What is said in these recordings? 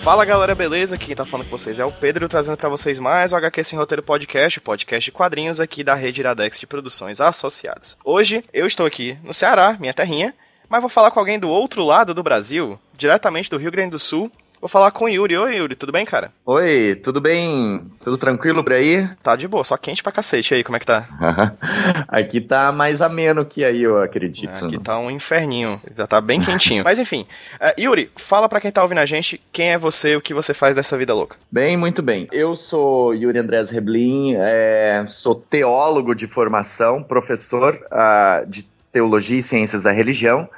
Fala galera, beleza? Quem tá falando com vocês é o Pedro, trazendo para vocês mais o HQ Sem Roteiro Podcast, podcast de quadrinhos aqui da rede Iradex de produções associadas. Hoje eu estou aqui no Ceará, minha terrinha, mas vou falar com alguém do outro lado do Brasil, diretamente do Rio Grande do Sul, Vou falar com o Yuri. Oi, Yuri, tudo bem, cara? Oi, tudo bem? Tudo tranquilo por aí? Tá de boa, só quente pra cacete. Aí, como é que tá? Aqui tá mais ameno que aí, eu acredito. Aqui tá um inferninho, já tá bem quentinho. Mas enfim, uh, Yuri, fala pra quem tá ouvindo a gente quem é você, o que você faz dessa vida louca. Bem, muito bem. Eu sou Yuri Andrés Reblin, é, sou teólogo de formação, professor uh, de Teologia e Ciências da Religião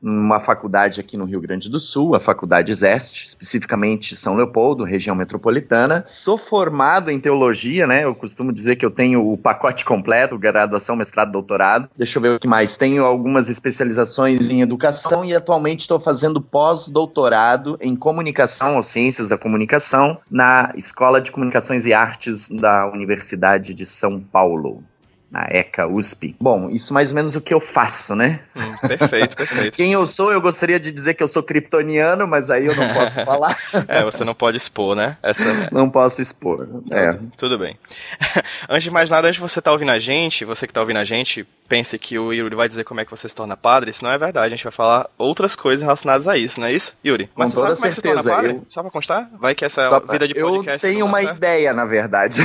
numa faculdade aqui no Rio Grande do Sul, a Faculdade Zeste, especificamente São Leopoldo, região metropolitana. Sou formado em teologia, né? Eu costumo dizer que eu tenho o pacote completo, graduação, mestrado, doutorado. Deixa eu ver o que mais. Tenho algumas especializações em educação e atualmente estou fazendo pós-doutorado em comunicação ou ciências da comunicação na Escola de Comunicações e Artes da Universidade de São Paulo na ECA USP. Bom, isso mais ou menos o que eu faço, né? Hum, perfeito, perfeito. Quem eu sou, eu gostaria de dizer que eu sou kryptoniano, mas aí eu não posso falar. é, você não pode expor, né? Essa... Não posso expor. É. Tudo bem. antes de mais nada, antes de você estar tá ouvindo a gente, você que está ouvindo a gente, pense que o Yuri vai dizer como é que você se torna padre. Isso não é verdade. A gente vai falar outras coisas relacionadas a isso, não é isso, Yuri? Mas Com você sabe como certeza, é que se torna padre? Eu... Só pra constar? Vai que essa vida de podcast. Eu tenho uma certo. ideia, na verdade.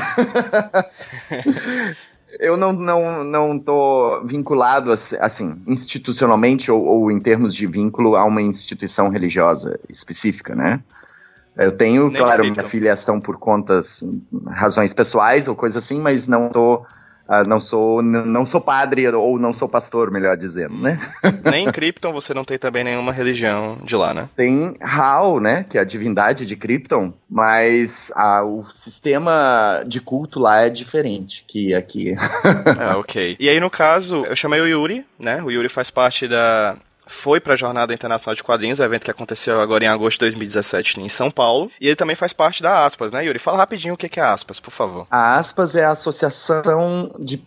Eu não, não, não tô vinculado, assim, institucionalmente ou, ou, em termos de vínculo a uma instituição religiosa específica, né? Eu tenho, Nem claro, minha filiação por contas, razões pessoais ou coisa assim, mas não tô Uh, não sou não sou padre ou não sou pastor, melhor dizendo, né? Nem em Krypton você não tem também nenhuma religião de lá, né? Tem Hal, né, que é a divindade de Krypton, mas uh, o sistema de culto lá é diferente que aqui. ah, ok. E aí no caso, eu chamei o Yuri, né? O Yuri faz parte da foi para a Jornada Internacional de Quadrinhos, evento que aconteceu agora em agosto de 2017 em São Paulo. E ele também faz parte da Aspas, né, Yuri? Fala rapidinho o que é a Aspas, por favor. A Aspas é a Associação de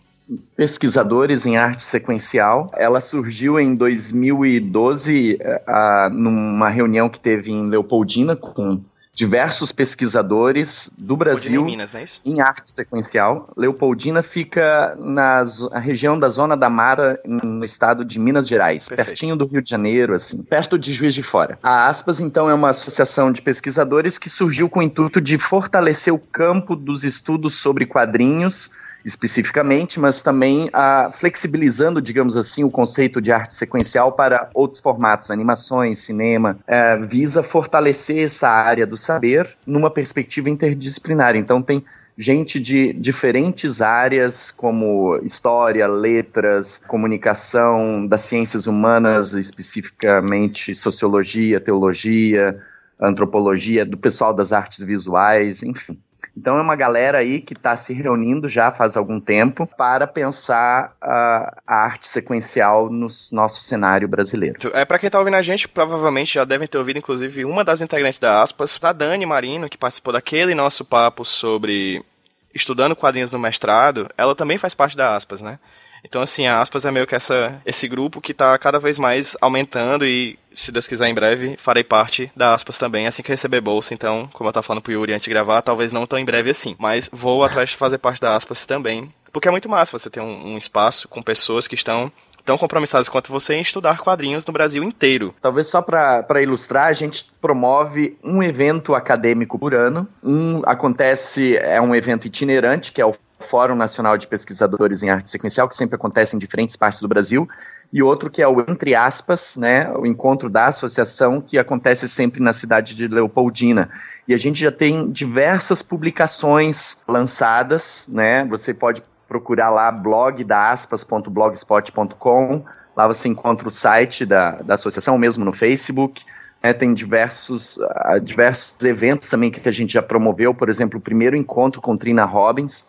pesquisadores em arte sequencial. Ela surgiu em 2012, uh, numa reunião que teve em Leopoldina com diversos pesquisadores do Brasil em, Minas, é em arte sequencial. Leopoldina fica na região da Zona da Mara, no estado de Minas Gerais, Perfeito. pertinho do Rio de Janeiro, assim, perto de Juiz de Fora. A Aspas, então, é uma associação de pesquisadores que surgiu com o intuito de fortalecer o campo dos estudos sobre quadrinhos especificamente, mas também a, flexibilizando, digamos assim, o conceito de arte sequencial para outros formatos, animações, cinema, é, visa fortalecer essa área do saber numa perspectiva interdisciplinar. Então tem gente de diferentes áreas, como história, letras, comunicação, das ciências humanas, especificamente sociologia, teologia, antropologia, do pessoal das artes visuais, enfim. Então é uma galera aí que está se reunindo já faz algum tempo para pensar uh, a arte sequencial no nosso cenário brasileiro. É para quem está ouvindo a gente, provavelmente já devem ter ouvido inclusive uma das integrantes da Aspas, a Dani Marino, que participou daquele nosso papo sobre estudando quadrinhos no mestrado, ela também faz parte da Aspas, né? Então, assim, a Aspas é meio que essa, esse grupo que está cada vez mais aumentando e, se Deus quiser, em breve, farei parte da Aspas também, assim que receber bolsa. Então, como eu estava falando pro Yuri antes de gravar, talvez não tão em breve assim. Mas vou atrás de fazer parte da Aspas também. Porque é muito massa você ter um, um espaço com pessoas que estão tão compromissadas quanto você em estudar quadrinhos no Brasil inteiro. Talvez só para ilustrar, a gente promove um evento acadêmico por ano. Um acontece, é um evento itinerante, que é o Fórum Nacional de Pesquisadores em Arte Sequencial, que sempre acontece em diferentes partes do Brasil, e outro que é o Entre Aspas, né, o encontro da associação, que acontece sempre na cidade de Leopoldina. E a gente já tem diversas publicações lançadas, né, você pode procurar lá blog da aspas.blogspot.com, lá você encontra o site da, da associação, mesmo no Facebook, é, tem diversos, uh, diversos eventos também que a gente já promoveu, por exemplo, o primeiro encontro com Trina Robbins,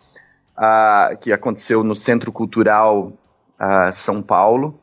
uh, que aconteceu no Centro Cultural uh, São Paulo,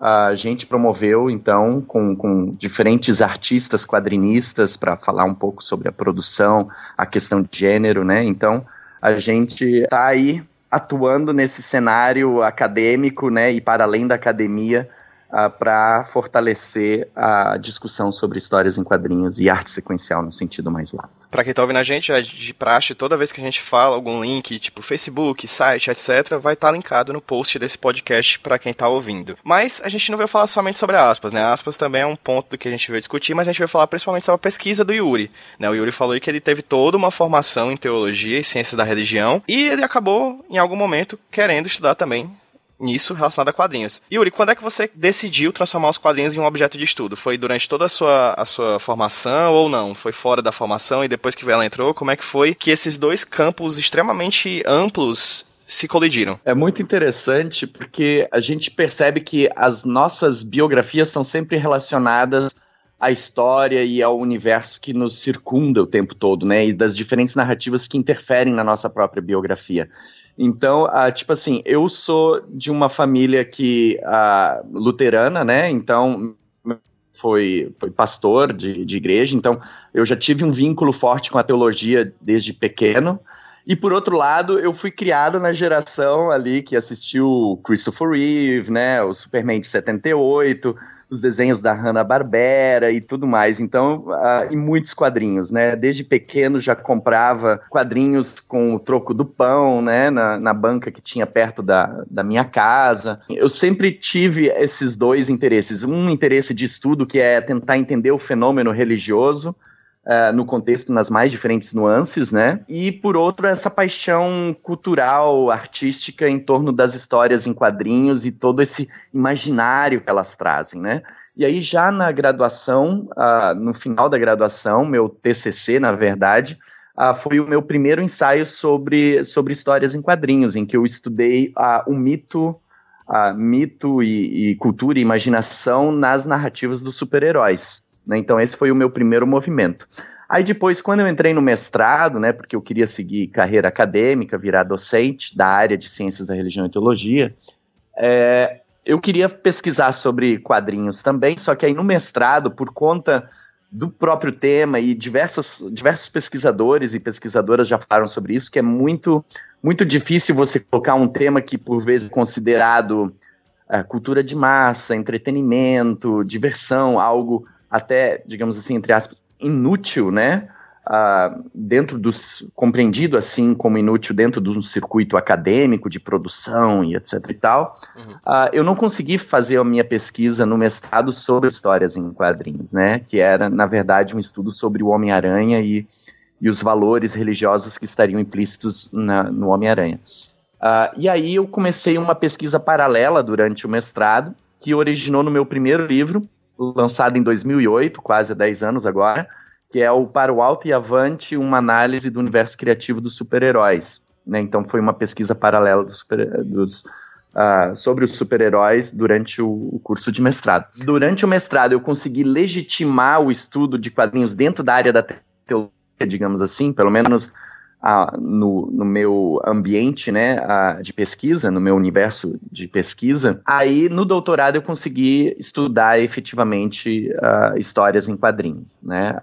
a gente promoveu, então, com, com diferentes artistas quadrinistas para falar um pouco sobre a produção, a questão de gênero, né? Então, a gente está aí atuando nesse cenário acadêmico, né, e para além da academia, uh, para fortalecer a discussão sobre histórias em quadrinhos e arte sequencial no sentido mais lato. Para quem está ouvindo a gente, é de praxe, toda vez que a gente fala algum link, tipo Facebook, site, etc., vai estar tá linkado no post desse podcast para quem está ouvindo. Mas a gente não veio falar somente sobre aspas, né? Aspas também é um ponto do que a gente veio discutir, mas a gente veio falar principalmente sobre a pesquisa do Yuri. Né? O Yuri falou que ele teve toda uma formação em teologia e ciências da religião e ele acabou, em algum momento, querendo estudar também nisso relacionado a quadrinhos. Yuri, quando é que você decidiu transformar os quadrinhos em um objeto de estudo? Foi durante toda a sua, a sua formação ou não? Foi fora da formação e depois que ela entrou? Como é que foi que esses dois campos extremamente amplos se colidiram. É muito interessante porque a gente percebe que as nossas biografias estão sempre relacionadas à história e ao universo que nos circunda o tempo todo, né? E das diferentes narrativas que interferem na nossa própria biografia. Então, uh, tipo assim, eu sou de uma família que uh, luterana, né? Então foi, foi pastor de, de igreja, então eu já tive um vínculo forte com a teologia desde pequeno. E por outro lado, eu fui criado na geração ali que assistiu Christopher Reeve, né, o Superman de 78, os desenhos da Hanna-Barbera e tudo mais. Então, uh, e muitos quadrinhos, né? Desde pequeno já comprava quadrinhos com o troco do pão, né, na, na banca que tinha perto da, da minha casa. Eu sempre tive esses dois interesses. Um interesse de estudo que é tentar entender o fenômeno religioso, uh, no contexto, nas mais diferentes nuances, né? E por outro, essa paixão cultural, artística em torno das histórias em quadrinhos e todo esse imaginário que elas trazem, né? E aí, já na graduação, uh, no final da graduação, meu TCC, na verdade, uh, foi o meu primeiro ensaio sobre, sobre histórias em quadrinhos, em que eu estudei uh, o mito, mito e, e, cultura e imaginação nas narrativas dos super-heróis. Né? Então, esse foi o meu primeiro movimento. Aí depois, quando eu entrei no mestrado, né, porque eu queria seguir carreira acadêmica, virar docente da área de ciências da religião e teologia, é, eu queria pesquisar sobre quadrinhos também, só que aí no mestrado, por conta do próprio tema e diversos, diversos pesquisadores e pesquisadoras já falaram sobre isso, que é muito, muito difícil você colocar um tema que por vezes é considerado é, cultura de massa, entretenimento, diversão, algo até, digamos assim, entre aspas, inútil, né? Uh, dentro dos compreendido assim como inútil dentro de um circuito acadêmico de produção e etc e tal uhum. uh, eu não consegui fazer a minha pesquisa no mestrado sobre histórias em quadrinhos né que era na verdade um estudo sobre o Homem Aranha e, e os valores religiosos que estariam implícitos na, no Homem Aranha uh, e aí eu comecei uma pesquisa paralela durante o mestrado que originou no meu primeiro livro lançado em 2008, quase 10 anos agora, que é o Para o Alto e Avante, uma análise do universo criativo dos super-heróis. Né? Então foi uma pesquisa paralela dos, super, dos uh, sobre os super-heróis durante o, o, curso de mestrado. Durante o mestrado eu consegui legitimar o estudo de quadrinhos dentro da área da teologia, digamos assim, pelo menos no, no, meu ambiente né, de pesquisa, no meu universo de pesquisa, aí no doutorado eu consegui estudar efetivamente uh, histórias em quadrinhos. Né?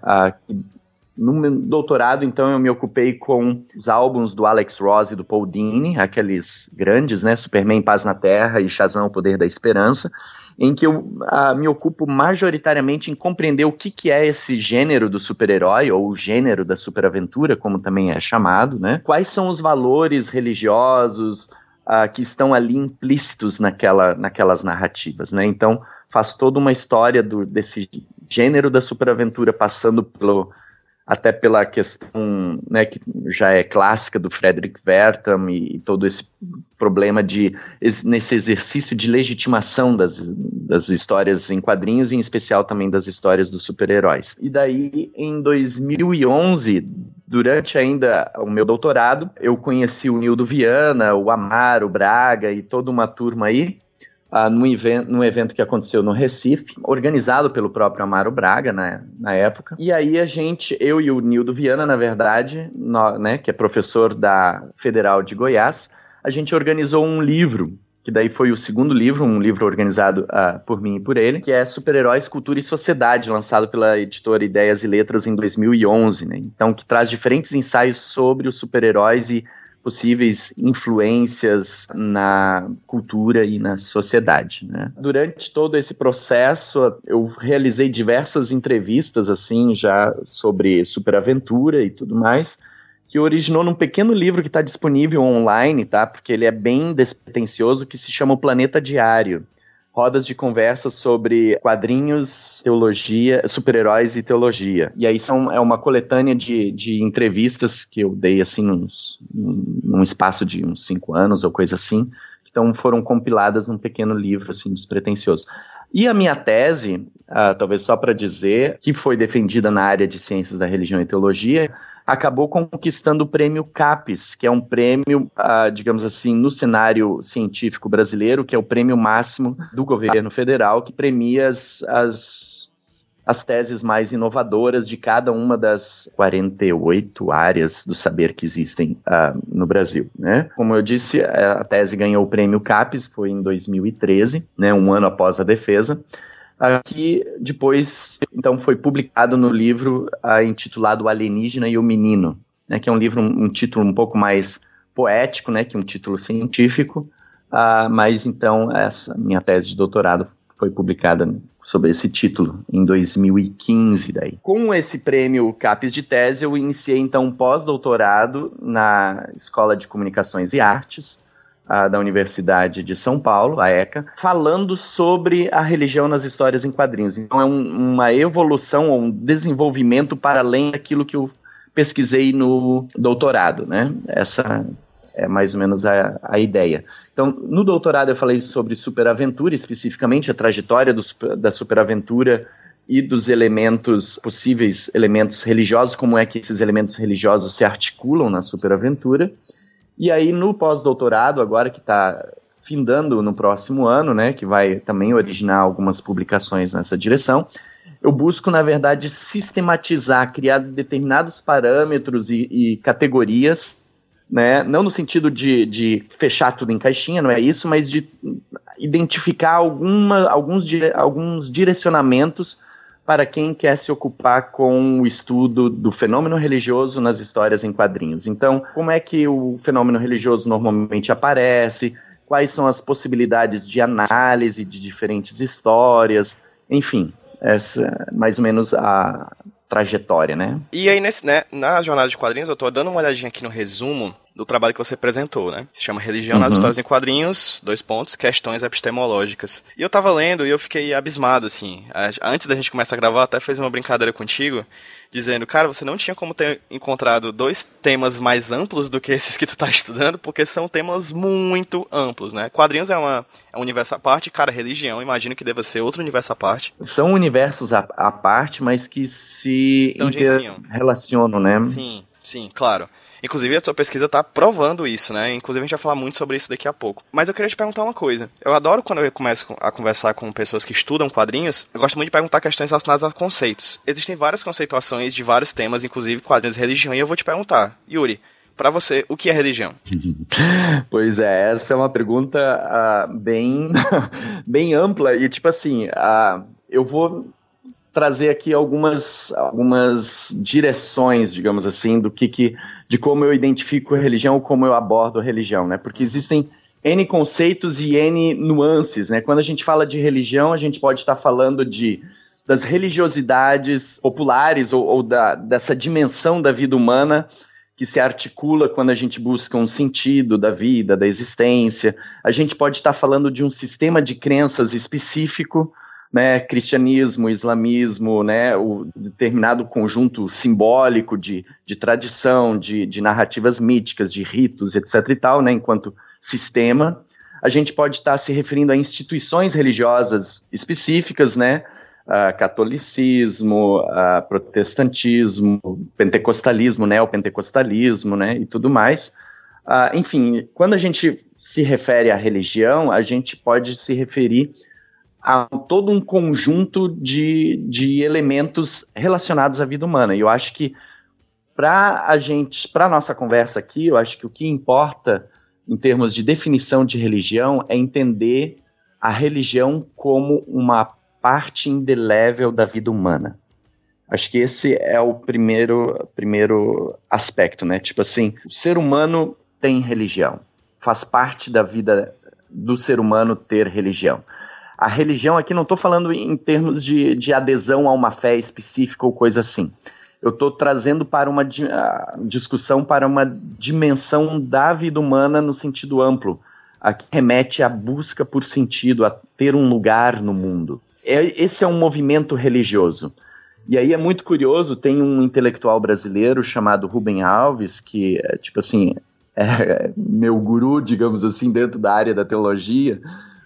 No doutorado, então, eu me ocupei com os álbuns do Alex Ross e do Paul Dini, aqueles grandes, né? Superman Paz na Terra e Shazam O Poder da Esperança em que eu ah, me ocupo majoritariamente em compreender o que, que é esse gênero do super-herói, ou o gênero da superaventura, como também é chamado, né? Quais são os valores religiosos ah, que estão ali implícitos naquela, naquelas narrativas, né? Então, faz toda uma história do, desse gênero da superaventura passando pelo até pela questão né, que já é clássica do Frederick Wertham e, e todo esse problema de nesse exercício de legitimação das, das histórias em quadrinhos e em especial também das histórias dos super-heróis. E daí em 2011, durante ainda o meu doutorado, eu conheci o Nildo Viana, o Amaro, o Braga e toda uma turma aí uh, num, evento, num evento que aconteceu no Recife, organizado pelo próprio Amaro Braga na, na época. E aí a gente, eu e o Nildo Viana, na verdade, né, que é professor da Federal de Goiás, a gente organizou um livro que daí foi o segundo livro, um livro organizado uh, por mim e por ele, que é Super-Heróis, Cultura e Sociedade, lançado pela editora Ideias e Letras em 2011, né? Então, que traz diferentes ensaios sobre os super-heróis e possíveis influências na cultura e na sociedade. Né? Durante todo esse processo, eu realizei diversas entrevistas assim já sobre superaventura e tudo mais que originou num pequeno livro que está disponível online, tá? Porque ele é bem despretensioso, que se chama O Planeta Diário. Rodas de conversa sobre quadrinhos, teologia, super-heróis e teologia. E aí são, é uma coletânea de, de entrevistas que eu dei, assim, uns, num espaço de uns cinco anos ou coisa assim, então foram compiladas num pequeno livro, assim, despretensioso. E a minha tese, uh, talvez só para dizer, que foi defendida na área de ciências da religião e teologia, acabou conquistando o prêmio CAPES, que é um prêmio, uh, digamos assim, no cenário científico brasileiro, que é o prêmio máximo do governo federal, que premia as, as as teses mais inovadoras de cada uma das 48 áreas do saber que existem uh, no Brasil. Né? Como eu disse, a tese ganhou o prêmio CAPES, foi em 2013, né, um ano após a defesa, uh, que depois então foi publicado no livro uh, intitulado Alienígena e o Menino, né, que é um livro, um, um, título um pouco mais poético, né, que um título científico, mas então essa minha tese de doutorado foi publicada sobre esse título em 2015 daí. Com esse prêmio CAPES de tese, eu iniciei então um pós-doutorado na Escola de Comunicações e Artes a, da Universidade de São Paulo, a ECA, falando sobre a religião nas histórias em quadrinhos. Então é um, uma evolução ou um desenvolvimento para além daquilo que eu pesquisei no doutorado, né? Essa é mais ou menos a, a ideia. Então, no doutorado eu falei sobre superaventura, especificamente a trajetória do, da superaventura e dos elementos, possíveis elementos religiosos, como é que esses elementos religiosos se articulam na superaventura. E aí, no pós-doutorado, agora que está findando no próximo ano, né, que vai também originar algumas publicações nessa direção, eu busco, na verdade, sistematizar, criar determinados parâmetros e, e categorias né? Não no sentido de, de fechar tudo em caixinha, não é isso, mas de identificar alguma, alguns, alguns direcionamentos para quem quer se ocupar com o estudo do fenômeno religioso nas histórias em quadrinhos. Então, como é que o fenômeno religioso normalmente aparece? Quais são as possibilidades de análise de diferentes histórias? Enfim, essa é mais ou menos a, trajetória, né? E aí, nesse, né, na jornada de quadrinhos, eu tô dando uma olhadinha aqui no resumo do trabalho que você apresentou, né? Se chama Religião uhum. nas Histórias em Quadrinhos, dois pontos, questões epistemológicas. E eu tava lendo e eu fiquei abismado, assim. Antes da gente começar a gravar, até fez uma brincadeira contigo, dizendo, cara, você não tinha como ter encontrado dois temas mais amplos do que esses que tu tá estudando, porque são temas muito amplos, né? Quadrinhos é, uma, é um universo à parte, cara, religião, imagino que deva ser outro universo à parte. São universos à, à parte, mas que se relacionam, né? Sim, sim, claro. Inclusive, a sua pesquisa está provando isso, né? Inclusive, a gente vai falar muito sobre isso daqui a pouco. Mas eu queria te perguntar uma coisa. Eu adoro quando eu começo a conversar com pessoas que estudam quadrinhos, eu gosto muito de perguntar questões relacionadas a conceitos. Existem várias conceituações de vários temas, inclusive quadrinhos de religião, e eu vou te perguntar, Yuri, para você, o que é religião? pois é, essa é uma pergunta uh, bem, bem ampla e tipo assim, uh, eu vou trazer aqui algumas, algumas direções, digamos assim, do que, que de como eu identifico a religião, como eu abordo a religião, né? Porque existem N conceitos e N nuances, né? Quando a gente fala de religião, a gente pode estar falando de das religiosidades populares ou, ou da, dessa dimensão da vida humana que se articula quando a gente busca um sentido da vida, da existência. A gente pode estar falando de um sistema de crenças específico né, cristianismo, islamismo, né, o determinado conjunto simbólico de, de tradição, de, de narrativas míticas, de ritos, etc. e tal, né, enquanto sistema. A gente pode estar se referindo a instituições religiosas específicas, né, catolicismo, protestantismo, pentecostalismo, neopentecostalismo, né, e tudo mais. Uh, enfim, quando a gente se refere à religião, a gente pode se referir a todo um conjunto de, de elementos relacionados à vida humana. E eu acho que para a gente, para nossa conversa aqui, eu acho que o que importa em termos de definição de religião, é entender a religião como uma parte indelével da vida humana. Acho que esse é o primeiro, primeiro aspecto, né? Tipo assim, o ser humano tem religião. Faz parte da vida do ser humano ter religião. A religião aqui não estou falando em termos de, de adesão a uma fé específica ou coisa assim. Eu estou trazendo para uma discussão para uma dimensão da vida humana no sentido amplo, a que remete à busca por sentido, a ter um lugar no mundo. É, esse é um movimento religioso. E aí é muito curioso, tem um intelectual brasileiro chamado Rubem Alves, que, é, tipo assim, é meu guru, digamos assim, dentro da área da teologia,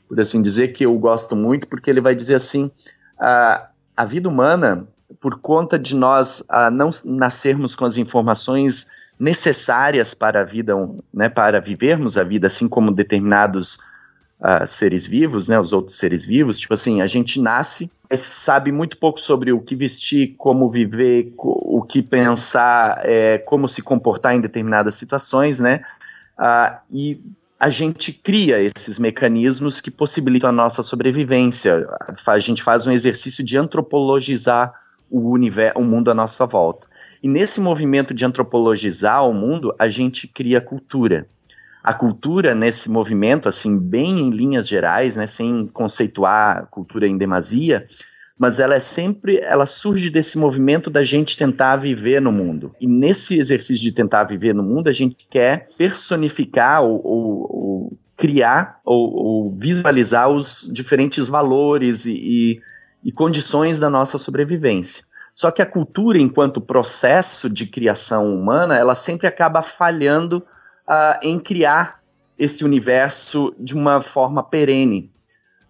por assim dizer, que eu gosto muito, porque ele vai dizer assim: a, a vida humana, por conta de nós a, não nascermos com as informações necessárias para a vida, né, para vivermos a vida, assim como determinados uh, seres vivos, né, os outros seres vivos, tipo assim, a gente nasce, sabe muito pouco sobre o que vestir, como viver, o que pensar, é, como se comportar em determinadas situações, né, uh, e a gente cria esses mecanismos que possibilitam a nossa sobrevivência. A gente faz um exercício de antropologizar o, universo, o mundo à nossa volta. E nesse movimento de antropologizar o mundo, a gente cria cultura. A cultura nesse movimento, assim, bem em linhas gerais, né, sem conceituar cultura em demasia, mas ela é sempre, ela surge desse movimento da gente tentar viver no mundo. E nesse exercício de tentar viver no mundo, a gente quer personificar ou, ou, ou criar ou, ou, visualizar os diferentes valores e, e, e condições da nossa sobrevivência. Só que a cultura, enquanto processo de criação humana, ela sempre acaba falhando uh, em criar esse universo de uma forma perene.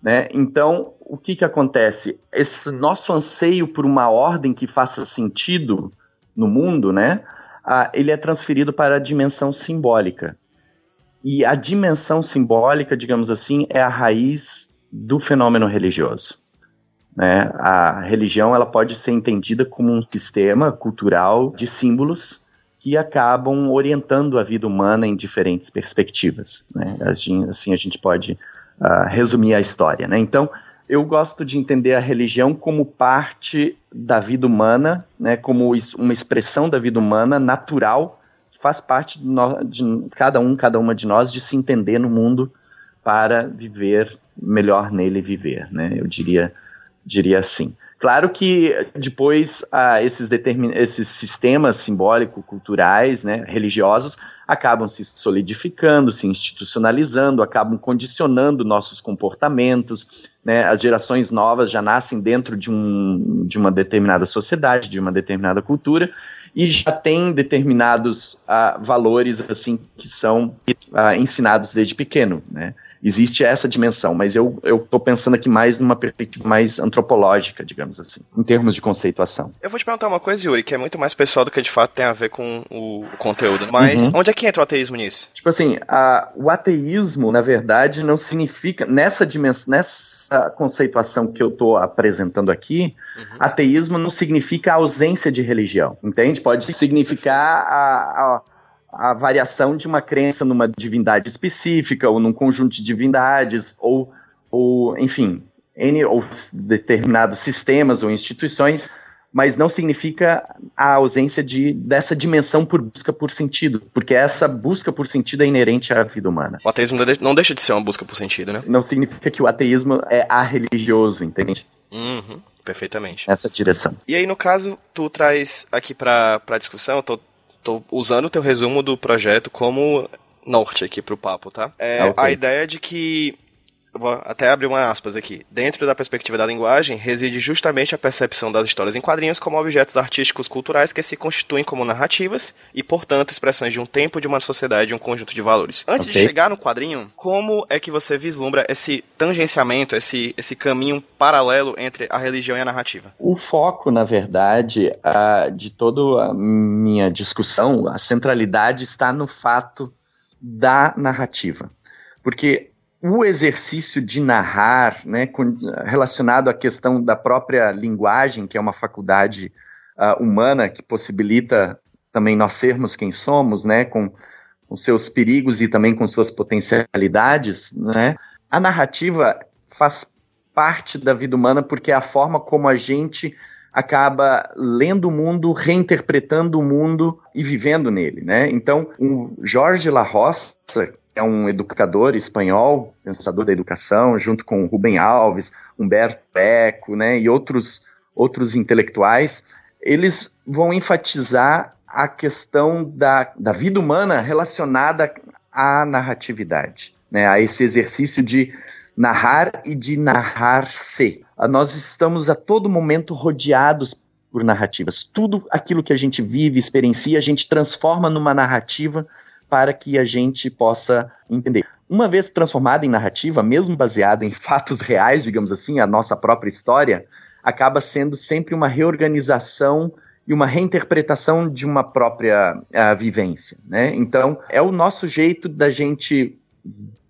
Né? Então, o que, que acontece? Esse nosso anseio por uma ordem que faça sentido no mundo, né? Ah, ele é transferido para a dimensão simbólica. E a dimensão simbólica, digamos assim, é a raiz do fenômeno religioso. Né? A religião ela pode ser entendida como um sistema cultural de símbolos que acabam orientando a vida humana em diferentes perspectivas. Né? Assim, assim a gente pode uh, resumir a história. Né? Então, eu gosto de entender a religião como parte da vida humana, né, como uma expressão da vida humana natural, faz parte de, de cada um, cada uma de nós, de se entender no mundo para viver melhor nele viver, né? Eu diria, diria assim. Claro que depois ah, esses, esses sistemas simbólico-culturais, né, religiosos, acabam se solidificando, se institucionalizando, acabam condicionando nossos comportamentos. Né, as gerações novas já nascem dentro de, um, de uma determinada sociedade, de uma determinada cultura, e já tem determinados ah, valores assim que são ah, ensinados desde pequeno. Né? Existe essa dimensão, mas eu estou pensando aqui mais numa perspectiva mais antropológica, digamos assim, em termos de conceituação. Eu vou te perguntar uma coisa, Yuri, que é muito mais pessoal do que de fato tem a ver com o conteúdo. Mas uhum. onde é que entra o ateísmo nisso? Tipo assim, a, o ateísmo, na verdade, não significa, nessa dimensão, nessa conceituação que eu estou apresentando aqui, uhum. ateísmo não significa a ausência de religião, entende? Pode significar a, a a variação de uma crença numa divindade específica, ou num conjunto de divindades, ou, ou enfim, N, ou determinados sistemas ou instituições, mas não significa a ausência de, dessa dimensão por busca por sentido, porque essa busca por sentido é inerente à vida humana. O ateísmo não deixa de ser uma busca por sentido, né? Não significa que o ateísmo é religioso, entende? Uhum, perfeitamente. Essa direção. E aí, no caso, tu traz aqui para pra discussão, eu tô tô usando o teu resumo do projeto como norte aqui pro papo, tá? É, okay. A ideia de que vou até abrir uma aspas aqui. Dentro da perspectiva da linguagem, reside justamente a percepção das histórias em quadrinhos como objetos artísticos culturais que se constituem como narrativas e, portanto, expressões de um tempo, de uma sociedade, de um conjunto de valores. Antes okay. de chegar no quadrinho, como é que você vislumbra esse tangenciamento, esse, esse caminho paralelo entre a religião e a narrativa? O foco, na verdade, a, de toda a minha discussão, a centralidade está no fato da narrativa. Porque o exercício de narrar, né, relacionado à questão da própria linguagem, que é uma faculdade uh, humana que possibilita também nós sermos quem somos, né, com, com seus perigos e também com suas potencialidades, né? A narrativa faz parte da vida humana porque é a forma como a gente acaba lendo o mundo, reinterpretando o mundo e vivendo nele, né? Então, o Jorge La Roça, é um educador espanhol, pensador da educação, junto com Rubem Alves, Humberto Eco, né, e outros outros intelectuais, eles vão enfatizar a questão da, da vida humana relacionada à narratividade, né, a esse exercício de narrar e de narrar-se. Nós estamos a todo momento rodeados por narrativas. Tudo aquilo que a gente vive, experiencia, a gente transforma numa narrativa para que a gente possa entender. Uma vez transformada em narrativa, mesmo baseada em fatos reais, digamos assim, a nossa própria história, acaba sendo sempre uma reorganização e uma reinterpretação de uma própria uh, vivência. Né? Então, é o nosso jeito da gente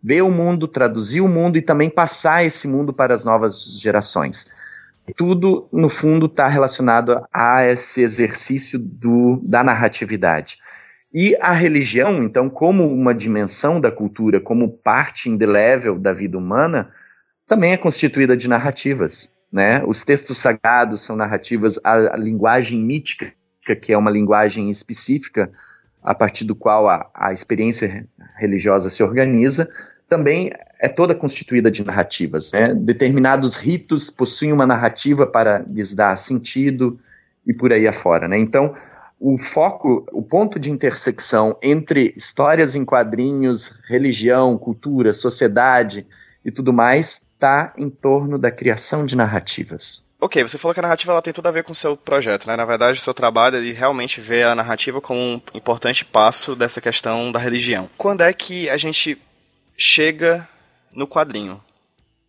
ver o mundo, traduzir o mundo e também passar esse mundo para as novas gerações. Tudo, no fundo, está relacionado a esse exercício do, da narratividade. E a religião, então, como uma dimensão da cultura, como parte indelével da vida humana, também é constituída de narrativas. Né? Os textos sagrados são narrativas, a, a linguagem mítica, que é uma linguagem específica a partir do qual a, a experiência religiosa se organiza, também é toda constituída de narrativas. Né? Determinados ritos possuem uma narrativa para lhes dar sentido e por aí afora. Né? Então, o foco, o ponto de intersecção entre histórias em quadrinhos, religião, cultura, sociedade e tudo mais está em torno da criação de narrativas. Ok, você falou que a narrativa ela tem tudo a ver com o seu projeto, né? Na verdade, o seu trabalho é realmente ver a narrativa como um importante passo dessa questão da religião. Quando é que a gente chega no quadrinho?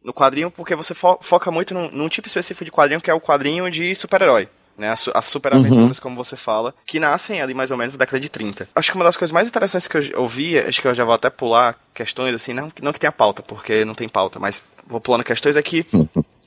No quadrinho, porque você fo foca muito num, num tipo específico de quadrinho, que é o quadrinho de super-herói né? As, as super aventuras, uhum. como você fala, que nascem ali mais ou menos na década de 30. Acho que uma das coisas mais interessantes que eu ouvi, acho que eu já vou até pular questões assim, não, não que tenha pauta, porque não tem pauta, mas vou pulando questões aqui.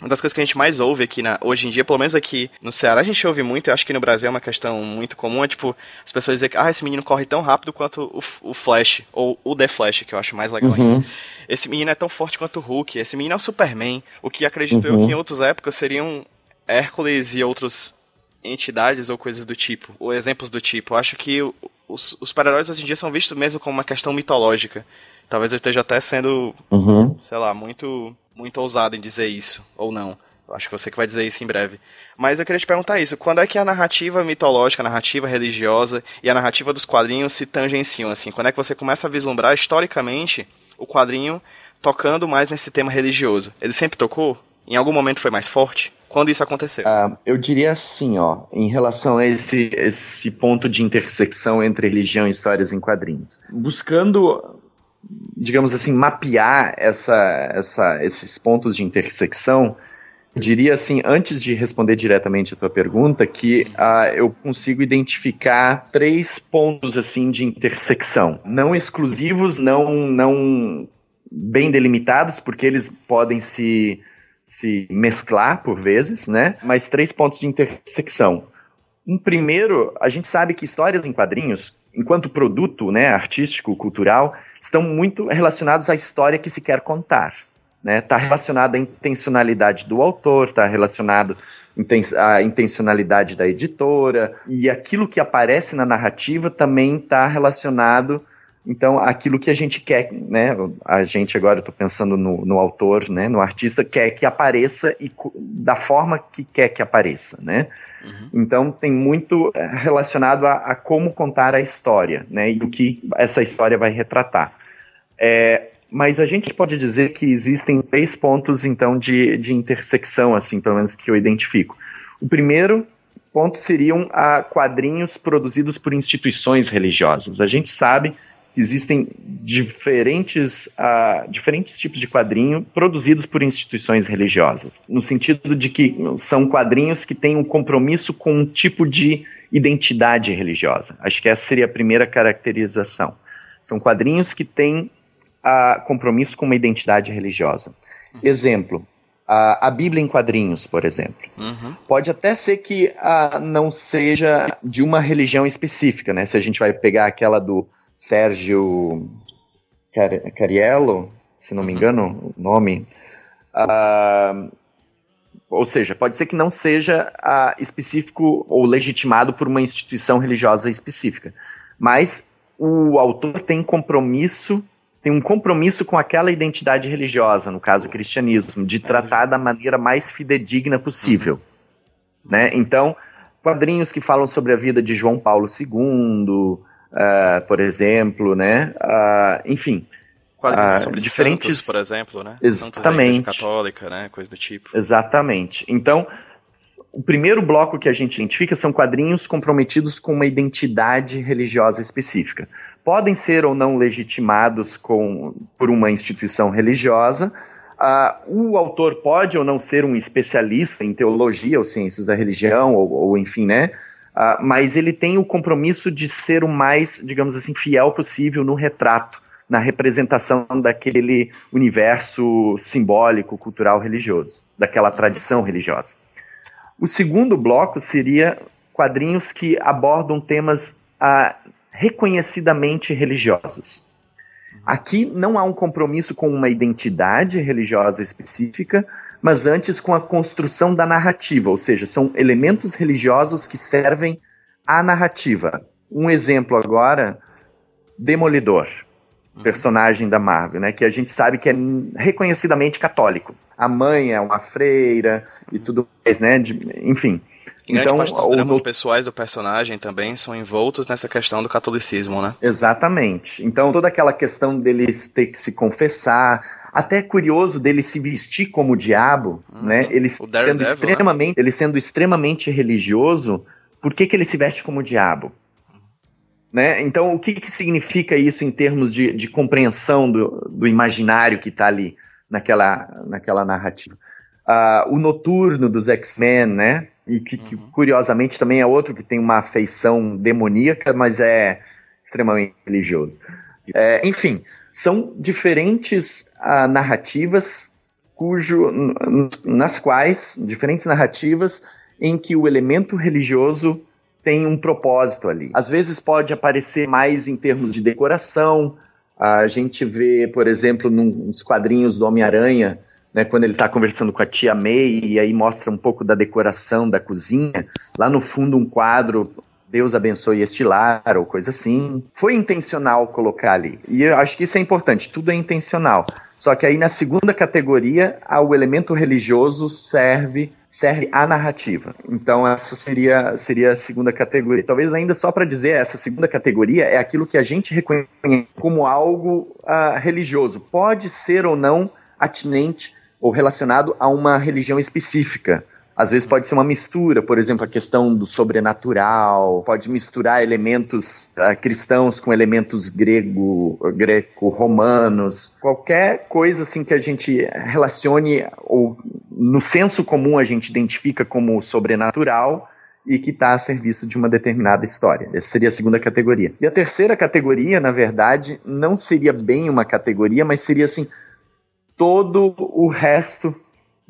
Uma das coisas que a gente mais ouve aqui na, hoje em dia, pelo menos aqui no Ceará, a gente ouve muito, eu acho que no Brasil é uma questão muito comum, é tipo, as pessoas dizem que ah, esse menino corre tão rápido quanto o, o Flash, ou o The Flash, que eu acho mais legal uhum. ainda. Esse menino é tão forte quanto o Hulk, esse menino é o Superman, o que acredito uhum. eu que em outras épocas seriam Hércules e outros entidades ou coisas do tipo, ou exemplos do tipo. Eu acho que os, os super-heróis hoje em dia são vistos mesmo como uma questão mitológica. Talvez eu esteja até sendo, uhum. sei lá, muito, muito ousado em dizer isso, ou não. Eu acho que você que vai dizer isso em breve. Mas eu queria te perguntar isso: quando é que a narrativa mitológica, a narrativa religiosa e a narrativa dos quadrinhos se tangenciam? Assim, quando é que você começa a vislumbrar historicamente o quadrinho tocando mais nesse tema religioso? Ele sempre tocou? Em algum momento foi mais forte? Quando isso aconteceu? Uh, eu diria assim, ó, em relação a esse, esse ponto de intersecção entre religião e histórias em quadrinhos. Buscando, digamos assim, mapear essa, essa, esses pontos de intersecção, diria assim, antes de responder diretamente a tua pergunta, que uh, eu consigo identificar três pontos assim de intersecção, não exclusivos, não não bem delimitados, porque eles podem se se mesclar por vezes, né? Mas três pontos de intersecção. Um primeiro, a gente sabe que histórias em quadrinhos, enquanto produto, né, artístico, cultural, estão muito relacionados à história que se quer contar. Está né? Relacionado à intencionalidade do autor, está relacionado à intencionalidade da editora, e aquilo que aparece na narrativa também está relacionado então, aquilo que a gente quer, né, a gente agora, eu tô pensando no, no autor, né, no artista, quer que apareça e da forma que quer que apareça, né. Uhum. Então, tem muito eh, relacionado a, a, como contar a história, né, e o que essa história vai retratar. É, mas a gente pode dizer que existem três pontos, então, de, de intersecção, assim, pelo menos que eu identifico. O primeiro ponto seriam a quadrinhos produzidos por instituições religiosas. A gente sabe existem diferentes, uh, diferentes tipos de quadrinho produzidos por instituições religiosas, no sentido de que são quadrinhos que têm um compromisso com um tipo de identidade religiosa. Acho que essa seria a primeira caracterização. São quadrinhos que têm uh, compromisso com uma identidade religiosa. Uhum. Exemplo, a, Bíblia em quadrinhos, por exemplo. Uhum. Pode até ser que uh, não seja de uma religião específica, né? Se a gente vai pegar aquela do Sérgio Car Cariello, se não me uhum. engano, o nome. Uh, ou seja, pode ser que não seja uh, específico ou legitimado por uma instituição religiosa específica, mas o autor tem compromisso, tem um compromisso com aquela identidade religiosa, no caso o cristianismo, de tratar da maneira mais fidedigna possível. Uhum. Né? Então, quadrinhos que falam sobre a vida de João Paulo II, uh, por exemplo, né? Uh, enfim, Quadrinhos ah, sobre diferentes, santos, por exemplo, né? Exatamente. Católica, né? Coisa do tipo. Exatamente. Então, o primeiro bloco que a gente identifica são quadrinhos comprometidos com uma identidade religiosa específica. Podem ser ou não legitimados com, por uma instituição religiosa. Uh, o autor pode ou não ser um especialista em teologia ou ciências da religião, ou, ou enfim, né? Uh, mas ele tem o compromisso de ser o mais, digamos assim, fiel possível no retrato na representação daquele universo simbólico, cultural, religioso, daquela tradição religiosa. O segundo bloco seria quadrinhos que abordam temas ah, reconhecidamente religiosos. Aqui não há um compromisso com uma identidade religiosa específica, mas antes com a construção da narrativa, ou seja, são elementos religiosos que servem à narrativa. Um exemplo agora, Demolidor. Uhum. personagem da Marvel, né? Que a gente sabe que é reconhecidamente católico. A mãe é uma freira e tudo mais, né? De, enfim. Então, parte dos dramas no... pessoais do personagem também são envoltos nessa questão do catolicismo, né? Exatamente. Então, toda aquela questão dele ter que se confessar, até curioso dele se vestir como o diabo, uhum. né? Ele sendo né? extremamente, né? ele sendo extremamente religioso, por que, que ele se veste como o diabo? Né? Então, o que, que significa isso em termos de, de compreensão do, do imaginário que está ali naquela, naquela narrativa? Uh, o Noturno dos X-Men, né? E que, uhum. que, curiosamente também é outro que tem uma afeição demoníaca, mas é extremamente religioso. É, enfim, são diferentes uh, narrativas cujo nas quais diferentes narrativas em que o elemento religioso tem um propósito ali. Às vezes pode aparecer mais em termos de decoração. A gente vê, por exemplo, nos quadrinhos do Homem-Aranha, né, quando ele está conversando com a tia May e aí mostra um pouco da decoração da cozinha. Lá no fundo um quadro Deus abençoe este lar, ou coisa assim. Foi intencional colocar ali. E eu acho que isso é importante, tudo é intencional. Só que aí na segunda categoria, o elemento religioso serve serve a narrativa. Então essa seria seria a segunda categoria. Talvez ainda só para dizer essa segunda categoria é aquilo que a gente reconhece como algo uh, religioso. Pode ser ou não atinente ou relacionado a uma religião específica. Às vezes pode ser uma mistura, por exemplo, a questão do sobrenatural, pode misturar elementos uh, cristãos com elementos grego, greco-romanos, qualquer coisa assim que a gente relacione ou no senso comum a gente identifica como sobrenatural e que está a serviço de uma determinada história. Essa seria a segunda categoria. E a terceira categoria, na verdade, não seria bem uma categoria, mas seria assim todo o resto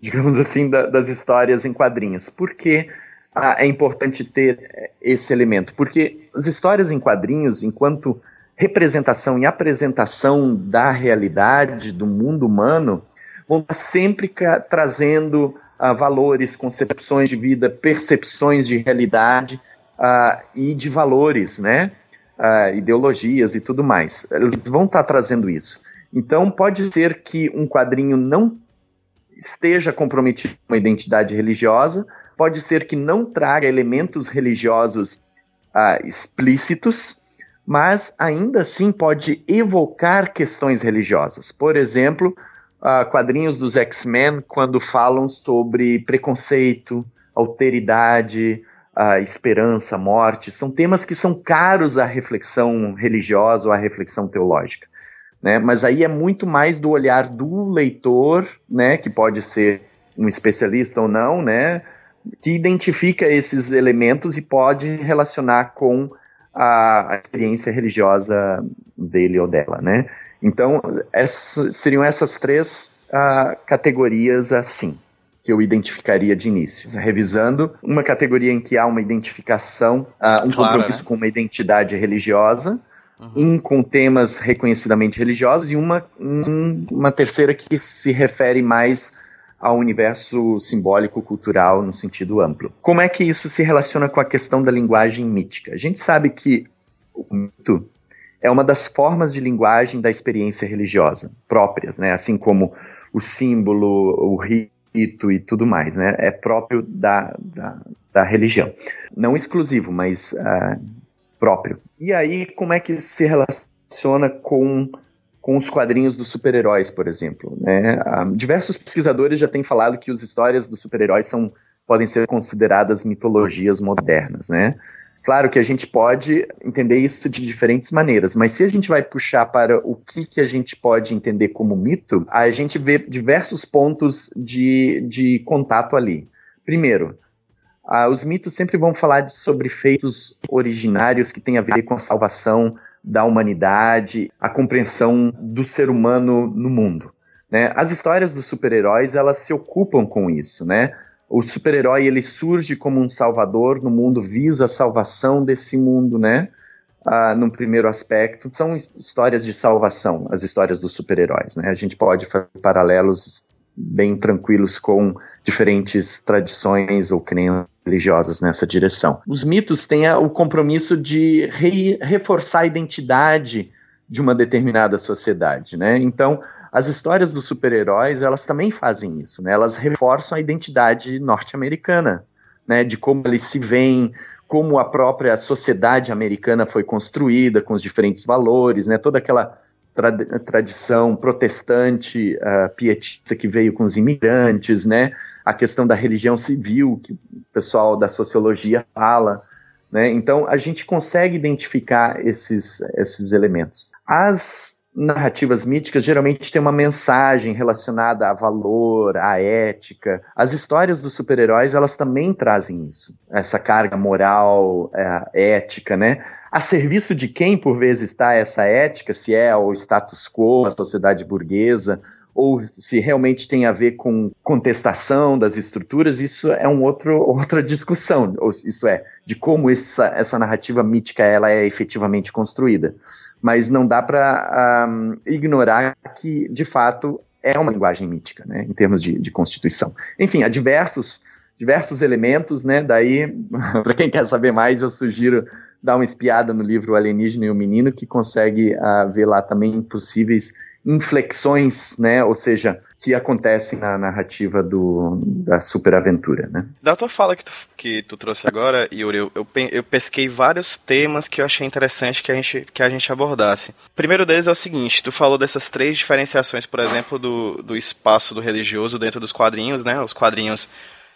digamos assim, da, das histórias em quadrinhos. Por que ah, é importante ter esse elemento? Porque as histórias em quadrinhos, enquanto representação e apresentação da realidade, do mundo humano, vão estar sempre trazendo ah, valores, concepções de vida, percepções de realidade ah, e de valores, né? Ah, ideologias e tudo mais. Eles vão estar trazendo isso. Então, pode ser que um quadrinho não esteja comprometido com uma identidade religiosa, pode ser que não traga elementos religiosos uh, explícitos, mas ainda assim pode evocar questões religiosas. Por exemplo, uh, quadrinhos dos X-Men, quando falam sobre preconceito, alteridade, uh, esperança, morte, são temas que são caros à reflexão religiosa ou à reflexão teológica né? Mas aí é muito mais do olhar do leitor, né? Que pode ser um especialista ou não, né? Que identifica esses elementos e pode relacionar com a, a experiência religiosa dele ou dela, né? Então, essa, seriam essas três uh, categorias assim que eu identificaria de início. Revisando, uma categoria em que há uma identificação, uh, um Clara, compromisso né? com uma identidade religiosa, um com temas reconhecidamente religiosos e uma, um, uma terceira que se refere mais ao universo simbólico cultural no sentido amplo. Como é que isso se relaciona com a questão da linguagem mítica? A gente sabe que o mito é uma das formas de linguagem da experiência religiosa próprias, né? Assim como o símbolo, o rito e tudo mais, né? É próprio da, da, da religião. Não exclusivo, mas uh, próprio. E aí, como é que se relaciona com, com os quadrinhos dos super-heróis, por exemplo? Né? Uh, diversos pesquisadores já têm falado que as histórias dos super-heróis são podem ser consideradas mitologias modernas, né? Claro que a gente pode entender isso de diferentes maneiras, mas se a gente vai puxar para o que, que a gente pode entender como mito, a gente vê diversos pontos de, de contato ali. Primeiro, ah, os mitos sempre vão falar de, sobre feitos originários que têm a ver com a salvação da humanidade, a compreensão do ser humano no mundo. Né? As histórias dos super-heróis elas se ocupam com isso, né? O super-herói ele surge como um salvador no mundo, visa a salvação desse mundo, né? Ah, num primeiro aspecto, são histórias de salvação, as histórias dos super-heróis, né? A gente pode fazer paralelos bem tranquilos com diferentes tradições ou crenças religiosas nessa direção. Os mitos têm o compromisso de re reforçar a identidade de uma determinada sociedade, né? Então, as histórias dos super-heróis, elas também fazem isso, né? Elas reforçam a identidade norte-americana, né? De como eles se veem, como a própria sociedade americana foi construída com os diferentes valores, né? Toda aquela tradição protestante uh, pietista que veio com os imigrantes, né? A questão da religião civil que o pessoal da sociologia fala, né? Então a gente consegue identificar esses esses elementos. As narrativas míticas geralmente têm uma mensagem relacionada a valor, à ética. As histórias dos super-heróis elas também trazem isso, essa carga moral, é, ética, né? A serviço de quem, por vezes, está essa ética, se é o status quo, a sociedade burguesa, ou se realmente tem a ver com contestação das estruturas, isso é um outro, outra discussão, isso é, de como essa, essa narrativa mítica ela é efetivamente construída. Mas não dá para um, ignorar que, de fato, é uma linguagem mítica, né, em termos de, de constituição. Enfim, há diversos diversos elementos, né? Daí, para quem quer saber mais, eu sugiro dar uma espiada no livro Alienígena e o Menino, que consegue uh, ver lá também possíveis inflexões, né? Ou seja, que acontecem na narrativa do, da superaventura, né? Da tua fala que tu, que tu trouxe agora, Yuri, eu, eu, eu pesquei vários temas que eu achei interessante que a, gente, que a gente abordasse. O primeiro deles é o seguinte, tu falou dessas três diferenciações, por exemplo, do, do espaço do religioso dentro dos quadrinhos, né? Os quadrinhos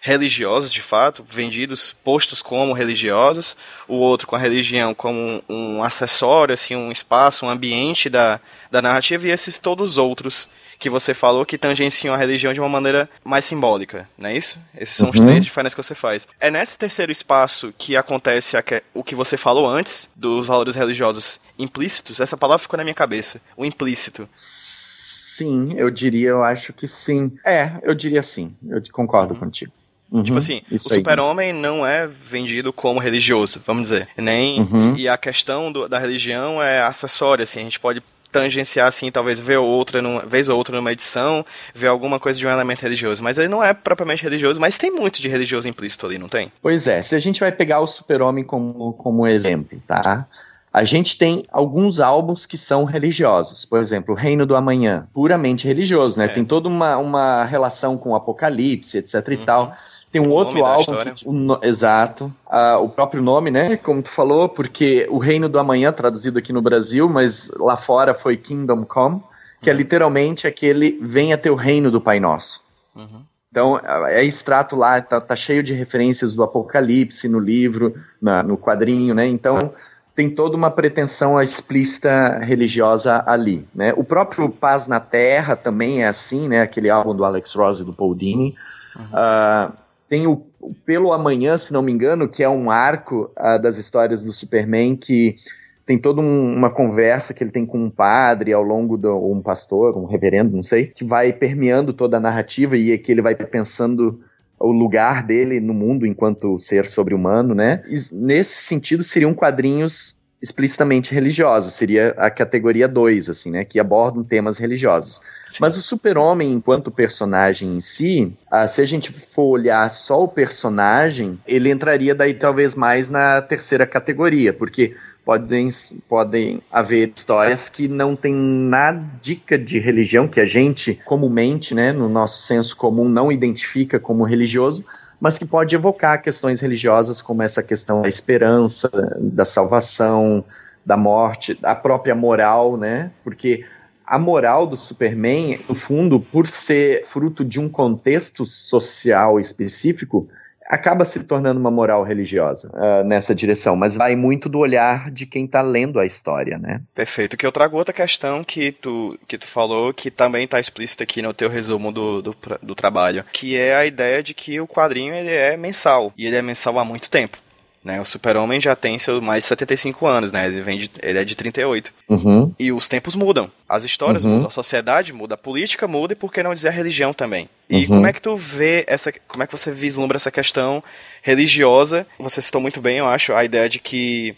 religiosos, de fato, vendidos, postos como religiosos, o outro com a religião como um, acessório, assim, um espaço, um ambiente da, da narrativa, e esses todos os outros que você falou que tangenciam a religião de uma maneira mais simbólica, não é isso? Esses são uhum. os três diferenças que você faz. É nesse terceiro espaço que acontece que, o que você falou antes, dos valores religiosos implícitos, essa palavra ficou na minha cabeça, o implícito. Sim, eu diria, eu acho que sim. É, eu diria sim, eu concordo uhum. contigo. Uhum, tipo assim, o super-homem não é vendido como religioso, vamos dizer. Nem, uhum. E a questão do, da religião é acessória, assim, a gente pode tangenciar, assim, talvez ver outra, numa, vez ou outra numa edição, ver alguma coisa de um elemento religioso. Mas ele não é propriamente religioso, mas tem muito de religioso implícito ali, não tem? Pois é, se a gente vai pegar o super-homem como, como exemplo, tá? A gente tem alguns álbuns que são religiosos. Por exemplo, o Reino do Amanhã, puramente religioso, né? É. Tem toda uma, uma relação com o Apocalipse, etc e uhum. tal. Tem um o outro álbum que, um, exato, uh, o próprio nome, né? Como tu falou, porque o Reino do Amanhã traduzido aqui no Brasil, mas lá fora foi Kingdom Come, que é uhum. literalmente aquele venha teu reino do Pai Nosso. Uhum. Então, é extrato lá, tá, tá, cheio de referências do Apocalipse no livro, na, no quadrinho, né? Então, tem toda uma pretensão explícita religiosa ali, né? O próprio Paz na Terra também é assim, né? Aquele álbum do Alex Ross e do Paul Dini. Uhum. Uh, tem o, o, Pelo Amanhã, se não me engano, que é um arco uh, das histórias do Superman que tem toda um, uma conversa que ele tem com um padre ao longo do um pastor, um reverendo, não sei, que vai permeando toda a narrativa e que ele vai pensando o lugar dele no mundo enquanto ser sobre-humano, né? E nesse sentido seriam quadrinhos explicitamente religiosos, seria a categoria 2, assim, né, que abordam temas religiosos. Mas o super-homem, enquanto personagem em si, ah, se a gente for olhar só o personagem, ele entraria daí talvez mais na terceira categoria, porque podem, podem haver histórias que não tem nada dica de religião, que a gente comumente, né, no nosso senso comum, não identifica como religioso, mas que pode evocar questões religiosas como essa questão da esperança, da salvação, da morte, da própria moral, né? Porque a moral do Superman, no fundo, por ser fruto de um contexto social específico, acaba se tornando uma moral religiosa uh, nessa direção, mas vai muito do olhar de quem está lendo a história, né? Perfeito. Que eu trago outra questão que tu, que tu falou, que também está explícita aqui no teu resumo do, do, do, trabalho, que é a ideia de que o quadrinho ele é mensal, e ele é mensal há muito tempo. Né? O Super-Homem já tem seus mais de 75 anos, né? Ele, vem de, ele é de 38. Uhum. E os tempos mudam. As histórias uhum. mudam, a sociedade muda, a política muda e por que não dizer a religião também. E uhum. como é que tu vê essa. Como é que você vislumbra essa questão religiosa? Você citou muito bem, eu acho, a ideia de que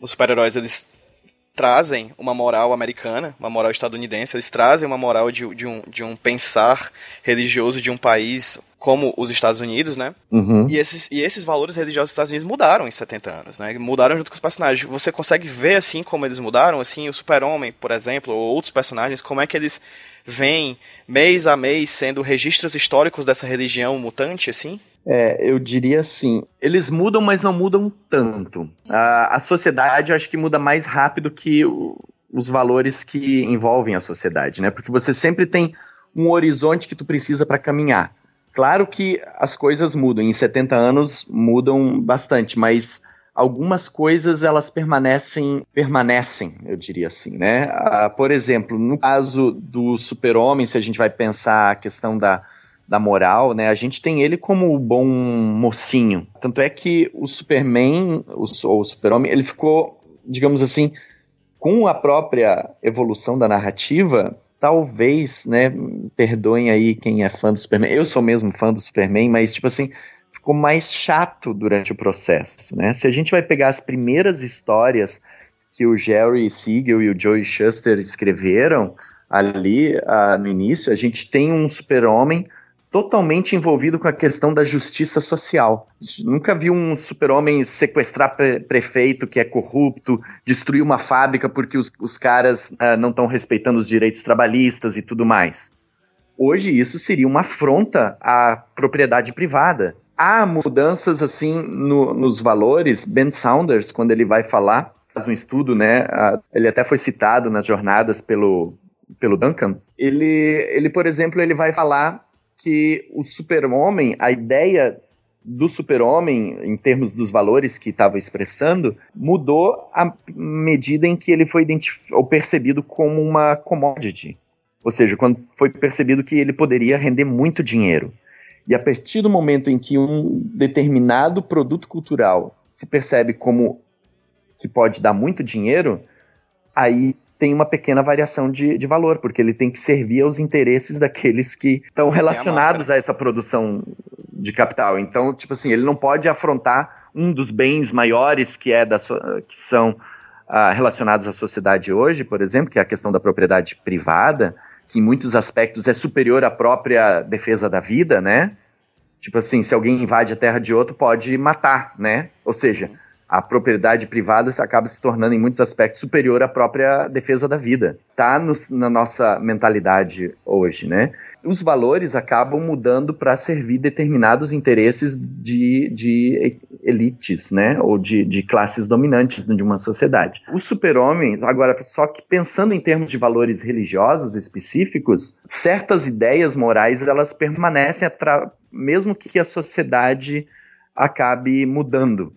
os super-heróis eles trazem uma moral americana, uma moral estadunidense, eles trazem uma moral de, de, um, de um pensar religioso de um país como os Estados Unidos, né? Uhum. E, esses, e esses valores religiosos dos Estados Unidos mudaram em 70 anos, né? Mudaram junto com os personagens. Você consegue ver, assim, como eles mudaram, assim, o Super-Homem, por exemplo, ou outros personagens, como é que eles vêm mês a mês sendo registros históricos dessa religião mutante, assim? É, eu diria assim, eles mudam, mas não mudam tanto. A, a sociedade, eu acho que muda mais rápido que o, os valores que envolvem a sociedade, né? Porque você sempre tem um horizonte que tu precisa para caminhar. Claro que as coisas mudam, em 70 anos mudam bastante, mas algumas coisas elas permanecem, permanecem, eu diria assim, né? Ah, por exemplo, no caso do super-homem, se a gente vai pensar a questão da, da moral, né? A gente tem ele como o bom mocinho. Tanto é que o Superman, ou o super-homem, ele ficou, digamos assim, com a própria evolução da narrativa, talvez, né, perdoem aí quem é fã do Superman, eu sou mesmo fã do Superman, mas tipo assim, ficou mais chato durante o processo, né? Se a gente vai pegar as primeiras histórias que o Jerry Siegel e o Joey Shuster escreveram ali uh, no início, a gente tem um super-homem totalmente envolvido com a questão da justiça social. Nunca vi um super-homem sequestrar pre prefeito que é corrupto, destruir uma fábrica porque os, os caras uh, não estão respeitando os direitos trabalhistas e tudo mais. Hoje isso seria uma afronta à propriedade privada. Há mudanças assim no, nos valores. Ben Saunders, quando ele vai falar, faz um estudo, né? Ele até foi citado nas jornadas pelo, pelo Duncan. Ele, ele, por exemplo, ele vai falar que o super-homem, a ideia do super-homem, em termos dos valores que estava expressando, mudou à medida em que ele foi ou percebido como uma commodity. Ou seja, quando foi percebido que ele poderia render muito dinheiro. E a partir do momento em que um determinado produto cultural se percebe como que pode dar muito dinheiro, aí tem uma pequena variação de, de valor, porque ele tem que servir aos interesses daqueles que estão relacionados a essa produção de capital. Então, tipo assim, ele não pode afrontar um dos bens maiores que é da que são ah, relacionados à sociedade hoje, por exemplo, que é a questão da propriedade privada, que em muitos aspectos é superior à própria defesa da vida, né? Tipo assim, se alguém invade a terra de outro, pode matar, né? Ou seja, a propriedade privada acaba se tornando em muitos aspectos superior à própria defesa da vida. Tá no, na nossa mentalidade hoje, né? Os valores acabam mudando para servir determinados interesses de, de elites, né? Ou de, de classes dominantes de uma sociedade. O super-homem, agora, só que pensando em termos de valores religiosos específicos, certas ideias morais elas permanecem mesmo que a sociedade acabe mudando.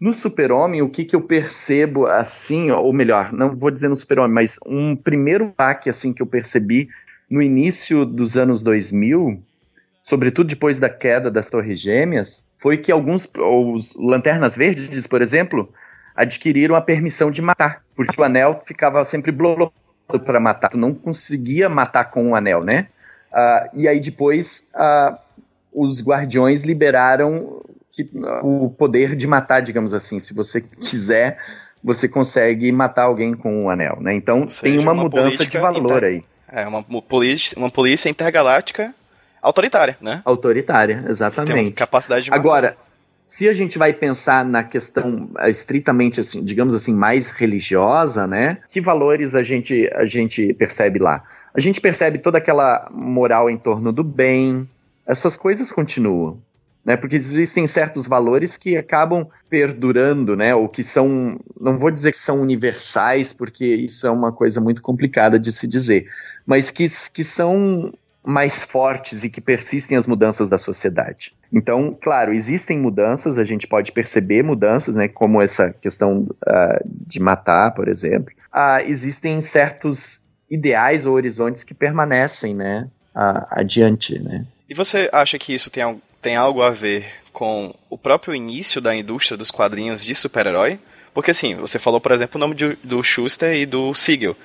No Super-Homem, o que, que eu percebo assim, ou melhor, não vou dizer no Super-Homem, mas um primeiro baque assim que eu percebi no início dos anos 2000, sobretudo depois da queda das Torres Gêmeas, foi que alguns os Lanternas Verdes, por exemplo, adquiriram a permissão de matar, porque o anel ficava sempre bloqueado para matar, tu não conseguia matar com o anel, né? Uh, e aí depois uh, os Guardiões liberaram que, o poder de matar, digamos assim. Se você quiser, você consegue matar alguém com um anel, né? Então seja, tem uma, uma mudança de valor inter... aí. É, uma, polícia, uma polícia intergaláctica autoritária, né? Autoritária, exatamente. Capacidade de matar. Agora, se a gente vai pensar na questão eh, estritamente assim, digamos assim, mais religiosa, né? Que valores a gente a gente percebe lá? A gente percebe toda aquela moral em torno do bem. Essas coisas continuam, né? Porque existem certos valores que acabam perdurando, né? Ou que são, não vou dizer que são universais, porque isso é uma coisa muito complicada de se dizer, mas que, que são mais fortes e que persistem as mudanças da sociedade. Então, claro, existem mudanças, a gente pode perceber mudanças, né, como essa questão uh, de matar, por exemplo. Uh, existem certos ideais ou horizontes que permanecem, né, uh, adiante, né. E você acha que isso tem, tem algo a ver com o próprio início da indústria dos quadrinhos de super-herói? Porque assim, você falou, por exemplo, o nome de, do Schuster e do Siegel,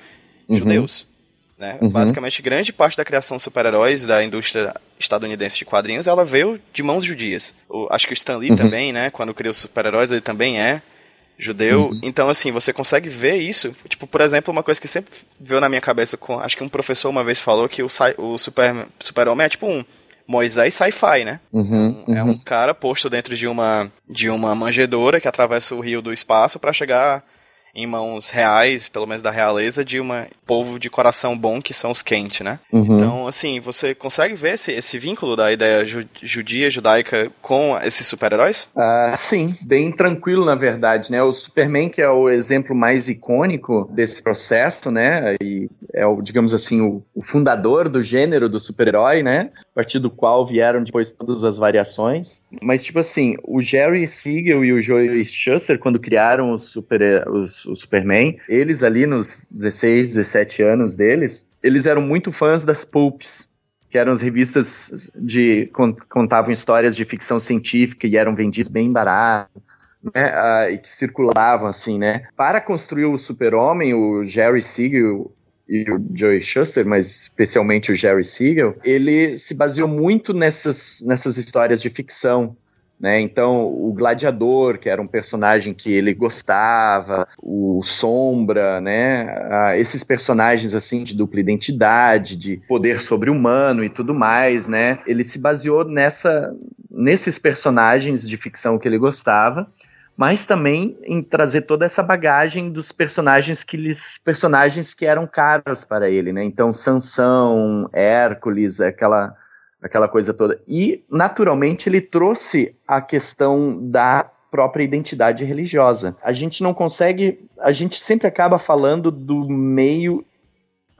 uhum. judeus. Né? Uhum. Basicamente, grande parte da criação de super-heróis da indústria estadunidense de quadrinhos, ela veio de mãos judias. O, acho que o Stan Lee uhum. também, né? Quando criou os super-heróis, ele também é judeu. Uhum. Então, assim, você consegue ver isso. Tipo, por exemplo, uma coisa que sempre veio na minha cabeça, com, acho que um professor uma vez falou que o, o super, super-homem é tipo um Moisés sci-fi, né? Uhum, uhum. É um cara posto dentro de uma, de uma manjedoura que atravessa o rio do espaço para chegar em mãos reais, pelo menos da realeza, de um povo de coração bom que são os quentes, né? Uhum. Então, assim, você consegue ver esse, esse vínculo da ideia judia, judaica com esses super-heróis? Uh, sim, bem tranquilo, na verdade, né? O Superman, que é o exemplo mais icônico desse processo, né? E é o, digamos assim, o, o fundador do gênero do super-herói, né? Partir do qual vieram depois todas as variações. Mas, tipo assim, o Jerry Siegel e o Joey Shuster, quando criaram os, super, os o Superman, eles ali nos 16, 17 anos deles, eles eram muito fãs das pulps, que eram as revistas de contavam histórias de ficção científica e eram vendidas bem barato. Né, uh, e que circulavam assim, né? Para construir o Super-Homem, o Jerry Siegel e o Joey Shuster, mas especialmente o Jerry Siegel, ele se baseou muito nessas, nessas histórias de ficção, né? Então, o Gladiador, que era um personagem que ele gostava, o Sombra, né? Ah, esses personagens assim de dupla identidade, de poder sobre-humano e tudo mais, né? Ele se baseou nessa, nesses personagens de ficção que ele gostava mas também em trazer toda essa bagagem dos personagens que eles, personagens que eram caros para ele, né? Então Sansão, Hércules, aquela aquela coisa toda. E, naturalmente, ele trouxe a questão da própria identidade religiosa. A gente não consegue, a gente sempre acaba falando do meio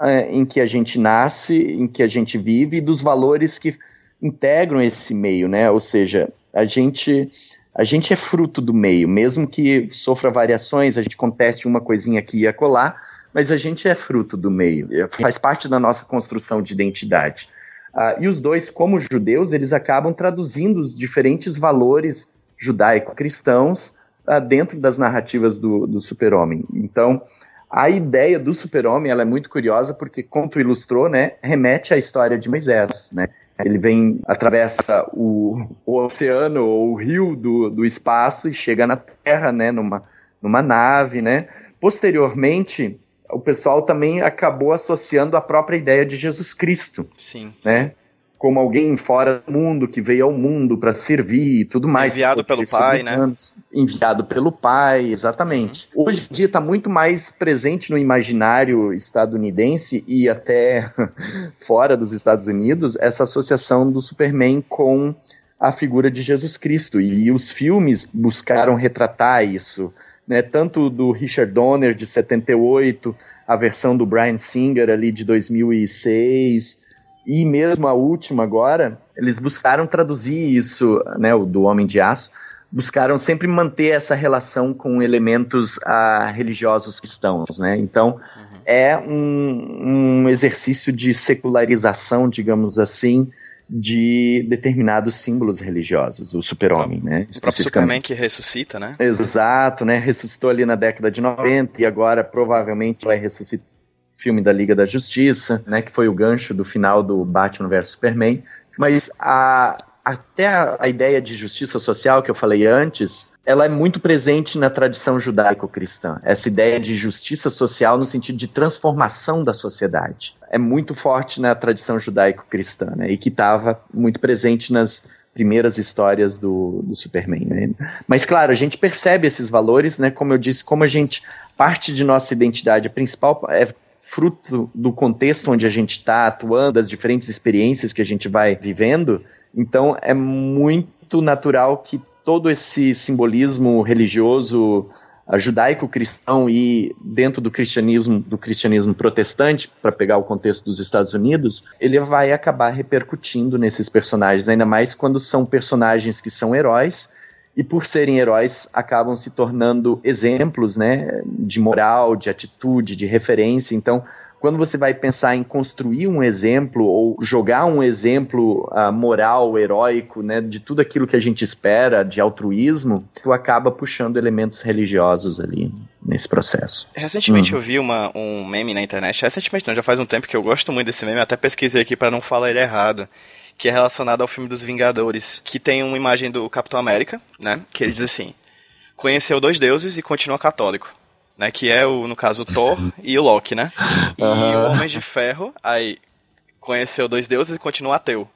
é, em que a gente nasce, em que a gente vive, e dos valores que integram esse meio, né? Ou seja, a gente a gente é fruto do meio, mesmo que sofra variações, a gente conteste uma coisinha aqui e acolá, mas a gente é fruto do meio, faz parte da nossa construção de identidade. Uh, e os dois, como judeus, eles acabam traduzindo os diferentes valores judaico-cristãos uh, dentro das narrativas do, do super-homem. Então, a ideia do super-homem é muito curiosa porque, como tu ilustrou, né, remete à história de Moisés, né? Ele vem, atravessa o, o oceano ou o rio do, do espaço e chega na Terra, né, numa, numa nave, né? Posteriormente, o pessoal também acabou associando a própria ideia de Jesus Cristo. Sim. Né? Sim. Como alguém fora do mundo, que veio ao mundo para servir e tudo mais. Enviado pelo pai, né? Enviado pelo pai, exatamente. Uhum. Hoje em dia está muito mais presente no imaginário estadunidense e até fora dos Estados Unidos essa associação do Superman com a figura de Jesus Cristo. E os filmes buscaram retratar isso né, tanto do Richard Donner de 78, a versão do Brian Singer ali de 2006 e mesmo a última agora, eles buscaram traduzir isso, né, o do Homem de Aço, buscaram sempre manter essa relação com elementos ah, religiosos cristãos, né? Então uhum. é um, um exercício de secularização, digamos assim, de determinados símbolos religiosos, o super-homem, né? O próprio Superman que ressuscita, né? Exato, né? Ressuscitou ali na década de 90 e agora provavelmente vai ressuscitar filme da Liga da Justiça, né? Que foi o gancho do final do Batman vs Superman. Mas a, até a, a ideia de justiça social que eu falei antes, ela é muito presente na tradição judaico-cristã. Essa ideia de justiça social no sentido de transformação da sociedade. É muito forte na tradição judaico-cristã, né? E que estava muito presente nas primeiras histórias do, do Superman, né? Mas claro, a gente percebe esses valores, né? Como eu disse, como a gente parte de nossa identidade principal é fruto do contexto onde a gente está atuando, das diferentes experiências que a gente vai vivendo. Então é muito natural que todo esse simbolismo religioso judaico-cristão e dentro do cristianismo do cristianismo protestante, para pegar o contexto dos Estados Unidos, ele vai acabar repercutindo nesses personagens, ainda mais quando são personagens que são heróis e por serem heróis acabam se tornando exemplos, né, de moral, de atitude, de referência. Então, quando você vai pensar em construir um exemplo ou jogar um exemplo uh, moral, heróico, né, de tudo aquilo que a gente espera de altruísmo, tu acaba puxando elementos religiosos ali nesse processo. Recentemente uhum. eu vi uma, um meme na internet, recentemente não, já faz um tempo que eu gosto muito desse meme, até pesquisei aqui para não falar ele errado que é relacionado ao filme dos Vingadores, que tem uma imagem do Capitão América, né? Que ele diz assim: conheceu dois deuses e continua católico né? Que é o, no caso, o Thor e o Loki, né? E uhum. o Homem de Ferro, aí conheceu dois deuses e continua ateu.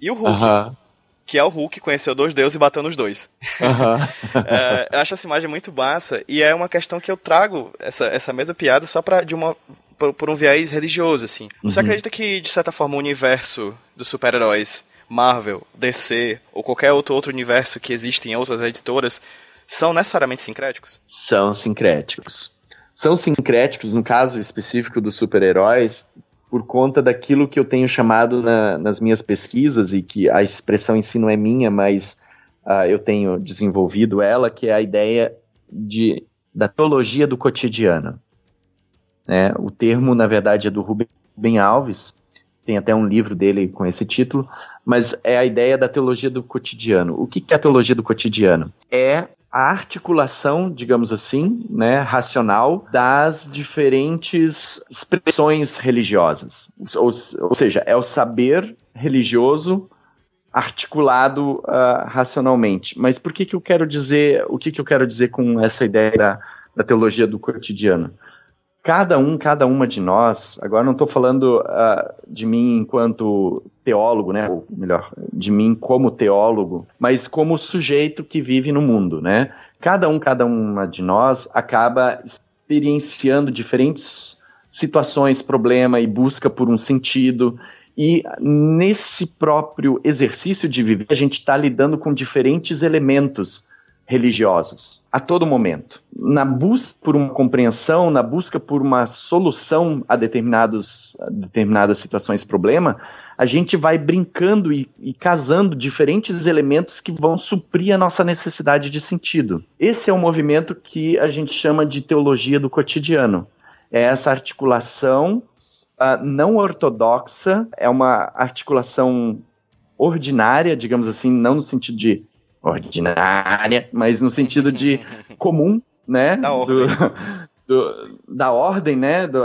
E o Hulk, uhum. que é o Hulk, conheceu dois deuses e bateu nos dois. Uhum. é, eu acho essa imagem muito massa e é uma questão que eu trago essa, essa mesma piada só pra, de uma, por, por um viés religioso, assim. Você uhum. acredita que, de certa forma, o universo dos super-heróis, Marvel, DC ou qualquer outro, outro universo que existe em outras editoras são necessariamente sincréticos? São sincréticos. São sincréticos, no caso específico dos super-heróis, por conta daquilo que eu tenho chamado na, nas minhas pesquisas, e que a expressão em si não é minha, mas uh, eu tenho desenvolvido ela, que é a ideia de, da teologia do cotidiano. Né? O termo, na verdade, é do Rubem Alves, tem até um livro dele com esse título, mas é a ideia da teologia do cotidiano. O que, é a teologia do cotidiano? É a articulação, digamos assim, né, racional das diferentes expressões religiosas. Ou, ou seja, é o saber religioso articulado uh, racionalmente. Mas por que, que eu quero dizer, o que, que eu quero dizer com essa ideia da, da teologia do cotidiano? Cada um, cada uma de nós, agora não estou falando uh, de mim enquanto teólogo, né, ou melhor, de mim como teólogo, mas como sujeito que vive no mundo, né? Cada um, cada uma de nós acaba experienciando diferentes situações, problema e busca por um sentido. E nesse próprio exercício de viver, a gente está lidando com diferentes elementos religiosos a todo momento. Na busca por uma compreensão, na busca por uma solução a, determinados, a determinadas situações, problema, a gente vai brincando e, e casando diferentes elementos que vão suprir a nossa necessidade de sentido. Esse é o movimento que a gente chama de teologia do cotidiano. É essa articulação uh, não ortodoxa, é uma articulação ordinária, digamos assim, não no sentido de ordinária, mas no sentido de comum, né? Da ordem. Do, do, da ordem, né, do,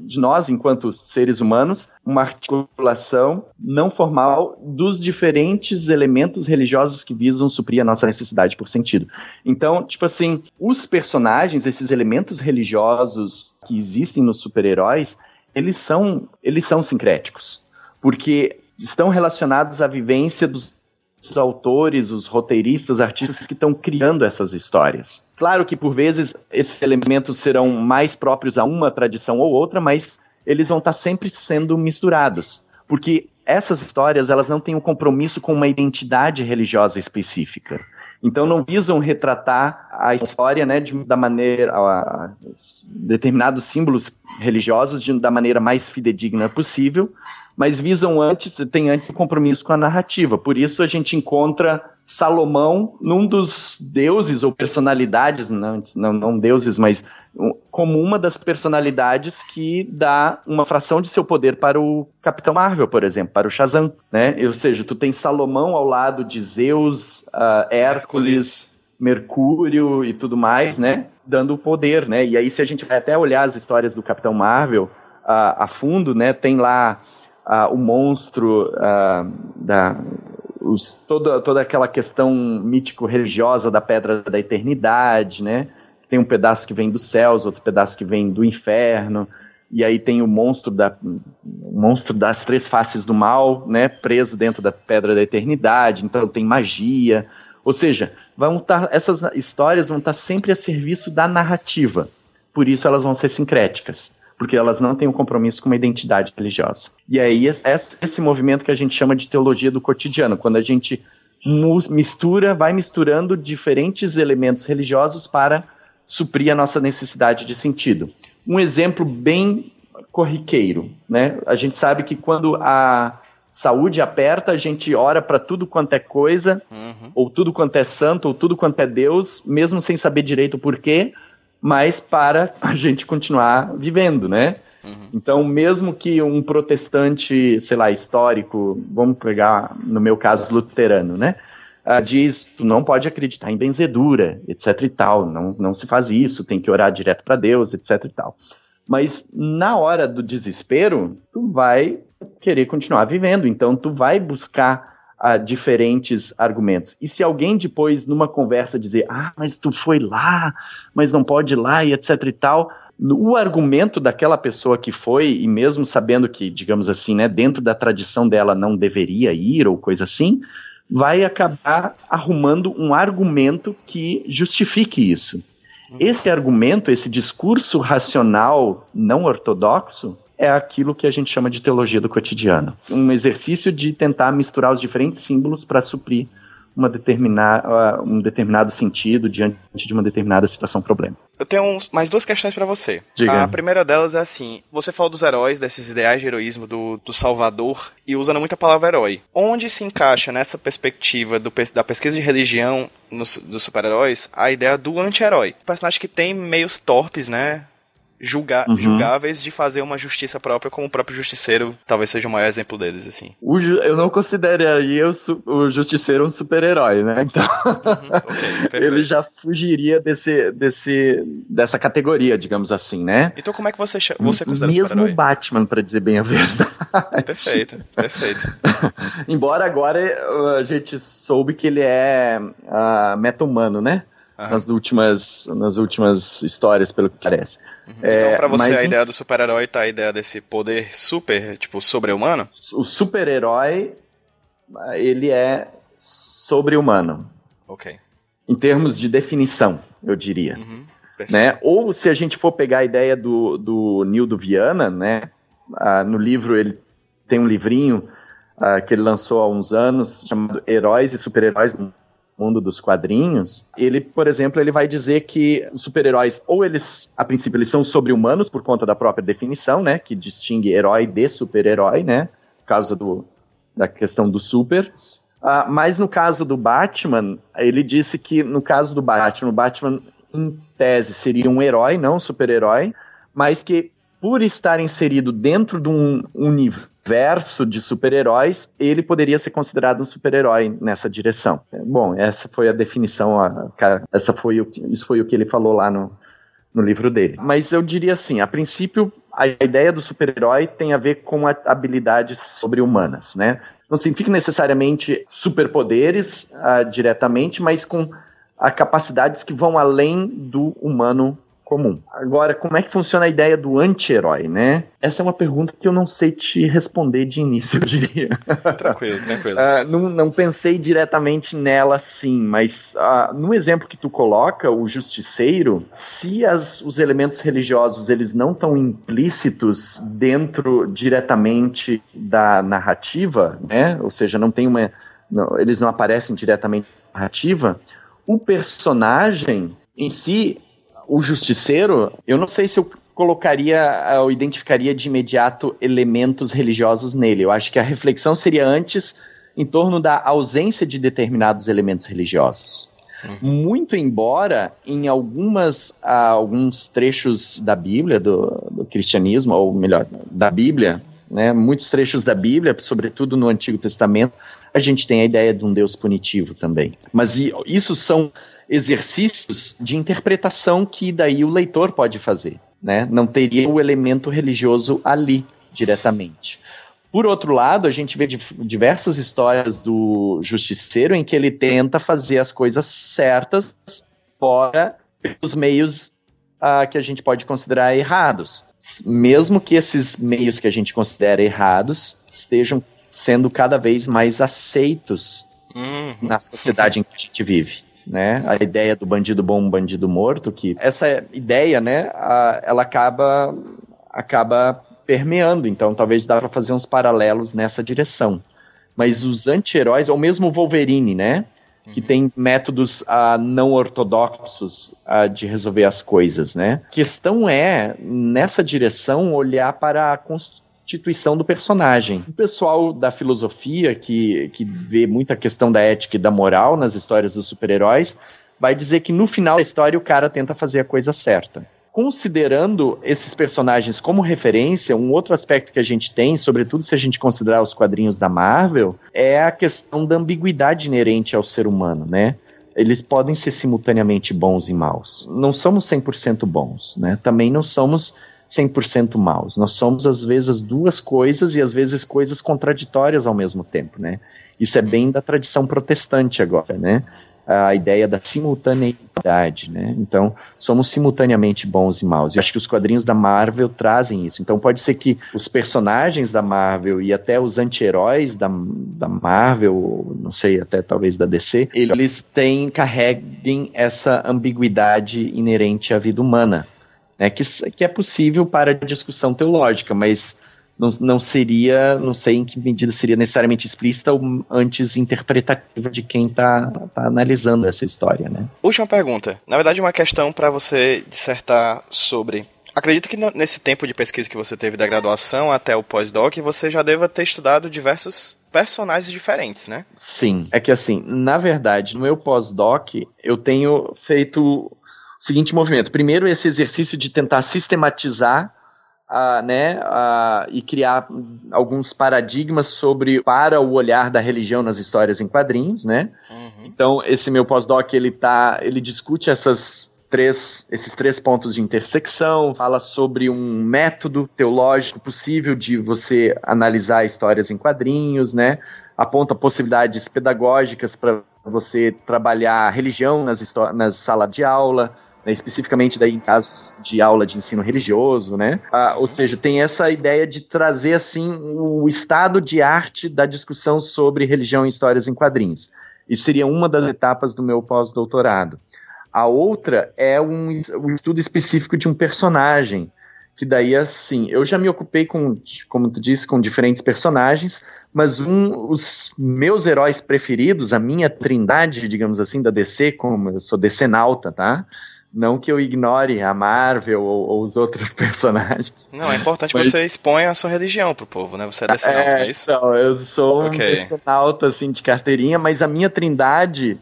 de nós enquanto seres humanos, uma articulação não formal dos diferentes elementos religiosos que visam suprir a nossa necessidade por sentido. Então, tipo assim, os personagens, esses elementos religiosos que existem nos super-heróis, eles são, eles são sincréticos, porque estão relacionados à vivência dos os autores, os roteiristas, artistas que estão criando essas histórias. Claro que por vezes esses elementos serão mais próprios a uma tradição ou outra, mas eles vão estar sempre sendo misturados, porque essas histórias elas não têm um compromisso com uma identidade religiosa específica. Então não visam retratar a história né, de, da maneira a, a, determinados símbolos religiosos de, da maneira mais fidedigna possível, mas visam antes, tem antes um compromisso com a narrativa. Por isso a gente encontra Salomão num dos deuses ou personalidades, não, não, não deuses, mas como uma das personalidades que dá uma fração de seu poder para o Capitão Marvel, por exemplo, para o Shazam, né? Ou seja, tu tem Salomão ao lado de Zeus, uh, Hércules, Mercúrio e tudo mais, né? Dando o poder, né? E aí se a gente vai até olhar as histórias do Capitão Marvel uh, a fundo, né? Tem lá uh, o monstro uh, da os, toda, toda aquela questão mítico-religiosa da Pedra da Eternidade, né? Tem um pedaço que vem dos céus, outro pedaço que vem do inferno, e aí tem o monstro, da, o monstro das três faces do mal, né? Preso dentro da Pedra da Eternidade, então tem magia. Ou seja, vão tá, essas histórias vão estar tá sempre a serviço da narrativa. Por isso elas vão ser sincréticas porque elas não têm um compromisso com uma identidade religiosa. E aí esse movimento que a gente chama de teologia do cotidiano, quando a gente mistura, vai misturando diferentes elementos religiosos para suprir a nossa necessidade de sentido. Um exemplo bem corriqueiro, né? A gente sabe que quando a saúde aperta, a gente ora para tudo quanto é coisa, uhum. ou tudo quanto é santo, ou tudo quanto é Deus, mesmo sem saber direito o porquê, mas para a gente continuar vivendo, né? Uhum. Então, mesmo que um protestante, sei lá, histórico, vamos pegar no meu caso luterano, né? Uh, diz, tu não pode acreditar em benzedura, etc e tal, não, não se faz isso, tem que orar direto para Deus, etc e tal. Mas na hora do desespero, tu vai querer continuar vivendo, então tu vai buscar a diferentes argumentos. E se alguém depois, numa conversa, dizer, ah, mas tu foi lá, mas não pode ir lá e etc e tal, o argumento daquela pessoa que foi, e mesmo sabendo que, digamos assim, né, dentro da tradição dela não deveria ir ou coisa assim, vai acabar arrumando um argumento que justifique isso. Esse argumento, esse discurso racional não ortodoxo, é aquilo que a gente chama de teologia do cotidiano. Um exercício de tentar misturar os diferentes símbolos para suprir uma determinada, um determinado sentido diante de uma determinada situação problema. Eu tenho uns, mais duas questões para você. Diga. A primeira delas é assim: você falou dos heróis, desses ideais de heroísmo do, do Salvador, e usando muito a palavra herói. Onde se encaixa nessa perspectiva do, da pesquisa de religião nos, dos super-heróis a ideia do anti-herói? Personagem que tem meios torpes, né? Julga uhum. julgáveis de fazer uma justiça própria, como o próprio Justiceiro talvez seja o maior exemplo deles, assim. O ju eu não consideraria o, o Justiceiro um super-herói, né? Então, uhum. okay, ele já fugiria desse, desse, dessa categoria, digamos assim, né? Então como é que você, você considera Mesmo o Batman, para dizer bem a verdade. Perfeito, perfeito. Embora agora uh, a gente soube que ele é uh, meta-humano, né? Nas últimas nas últimas histórias, pelo que parece. Uhum. É, então, pra você, mas, a ideia do super-herói tá a ideia desse poder super, tipo, sobre-humano? O super-herói, ele é sobre-humano. Ok. Em termos de definição, eu diria. Uhum. Né? Ou se a gente for pegar a ideia do, do Nildo Viana, né? Ah, no livro ele tem um livrinho ah, que ele lançou há uns anos chamado Heróis e Super-Heróis mundo dos quadrinhos, ele, por exemplo, ele vai dizer que os super-heróis, ou eles, a princípio, eles são sobre-humanos por conta da própria definição, né, que distingue herói de super-herói, né, por causa do, da questão do super. Uh, mas no caso do Batman, ele disse que no caso do Batman, o Batman, em tese, seria um herói, não um super-herói, mas que por estar inserido dentro de um universo verso de super-heróis, ele poderia ser considerado um super-herói nessa direção. Bom, essa foi a definição, essa foi o, isso foi o que ele falou lá no, no livro dele. Mas eu diria assim, a princípio, a ideia do super-herói tem a ver com habilidades sobre-humanas, né? Não significa necessariamente superpoderes uh, diretamente, mas com uh, capacidades que vão além do humano comum. Agora, como é que funciona a ideia do anti-herói, né? Essa é uma pergunta que eu não sei te responder de início, eu diria. Tranquilo, tranquilo. uh, não, não, pensei diretamente nela sim, mas uh, no exemplo que tu coloca, o justiceiro, se as, os elementos religiosos eles não estão implícitos dentro diretamente da narrativa, né? Ou seja, não tem uma, não, eles não aparecem diretamente na narrativa, o personagem em si o Justiceiro, eu não sei se eu colocaria ou identificaria de imediato elementos religiosos nele. Eu acho que a reflexão seria antes em torno da ausência de determinados elementos religiosos. Uhum. Muito embora em algumas uh, alguns trechos da Bíblia, do, do, cristianismo, ou melhor, da Bíblia, né, muitos trechos da Bíblia, sobretudo no Antigo Testamento, a gente tem a ideia de um Deus punitivo também. Mas isso são exercícios de interpretação que daí o leitor pode fazer, né? Não teria o elemento religioso ali diretamente. Por outro lado, a gente vê diversas histórias do Justiceiro em que ele tenta fazer as coisas certas fora os meios uh, que a gente pode considerar errados. Mesmo que esses meios que a gente considera errados estejam sendo cada vez mais aceitos uhum. na sociedade em que a gente vive. Né? A ideia do bandido bom, bandido morto, que essa ideia, né, a, ela acaba acaba permeando, então talvez dá para fazer uns paralelos nessa direção. Mas os anti-heróis, ou mesmo o Wolverine, né? Que uhum. tem métodos uh, não ortodoxos uh, de resolver as coisas, né? A questão é, nessa direção, olhar para a constituição do personagem. O pessoal da filosofia, que, que vê muita questão da ética e da moral nas histórias dos super-heróis, vai dizer que no final da história o cara tenta fazer a coisa certa considerando esses personagens como referência, um outro aspecto que a gente tem, sobretudo se a gente considerar os quadrinhos da Marvel, é a questão da ambiguidade inerente ao ser humano, né? Eles podem ser simultaneamente bons e maus. Não somos 100% bons, né? Também não somos 100% maus. Nós somos, às vezes, as duas coisas e, às vezes, coisas contraditórias ao mesmo tempo, né? Isso é bem da tradição protestante agora, né? A ideia da simultaneidade, né? Então, somos simultaneamente bons e maus. E acho que os quadrinhos da Marvel trazem isso. Então, pode ser que os personagens da Marvel e até os anti-heróis da, da Marvel, não sei, até talvez da DC, eles têm, carreguem essa ambiguidade inerente à vida humana, né? Que, que é possível para discussão teológica, mas não, não seria, não sei em que medida seria necessariamente explícita ou antes interpretativa de quem está tá analisando essa história, né? Última pergunta. Na verdade, uma questão para você dissertar sobre Acredito que nesse tempo de pesquisa que você teve da graduação até o pós-doc, você já deva ter estudado diversos personagens diferentes, né? Sim. É que assim, na verdade, no meu pós-doc, eu tenho feito o seguinte movimento. Primeiro, esse exercício de tentar sistematizar uh, né, uh, e criar alguns paradigmas sobre para o olhar da religião nas histórias em quadrinhos, né? Uhum. Então esse meu pós-doc ele tá, ele discute essas três, esses três pontos de intersecção, fala sobre um método teológico possível de você analisar histórias em quadrinhos, né? Aponta possibilidades pedagógicas para você trabalhar religião nas, nas salas de aula, né, especificamente daí em casos de aula de ensino religioso, né? Ah, ou seja, tem essa ideia de trazer assim o estado de arte da discussão sobre religião e histórias em quadrinhos. Isso seria uma das etapas do meu pós-doutorado. A outra é um, um estudo específico de um personagem, que daí assim, eu já me ocupei com, como tu disse, com diferentes personagens, mas um, os meus heróis preferidos, a minha trindade, digamos assim, da DC, como eu sou DC nauta, tá? Não que eu ignore a Marvel ou, ou os outros personagens. Não, é importante mas... que você exponha a sua religião pro povo, né? Você é decenalta, é, é isso? Então, eu sou okay. um decenalta, assim, de carteirinha, mas a minha trindade,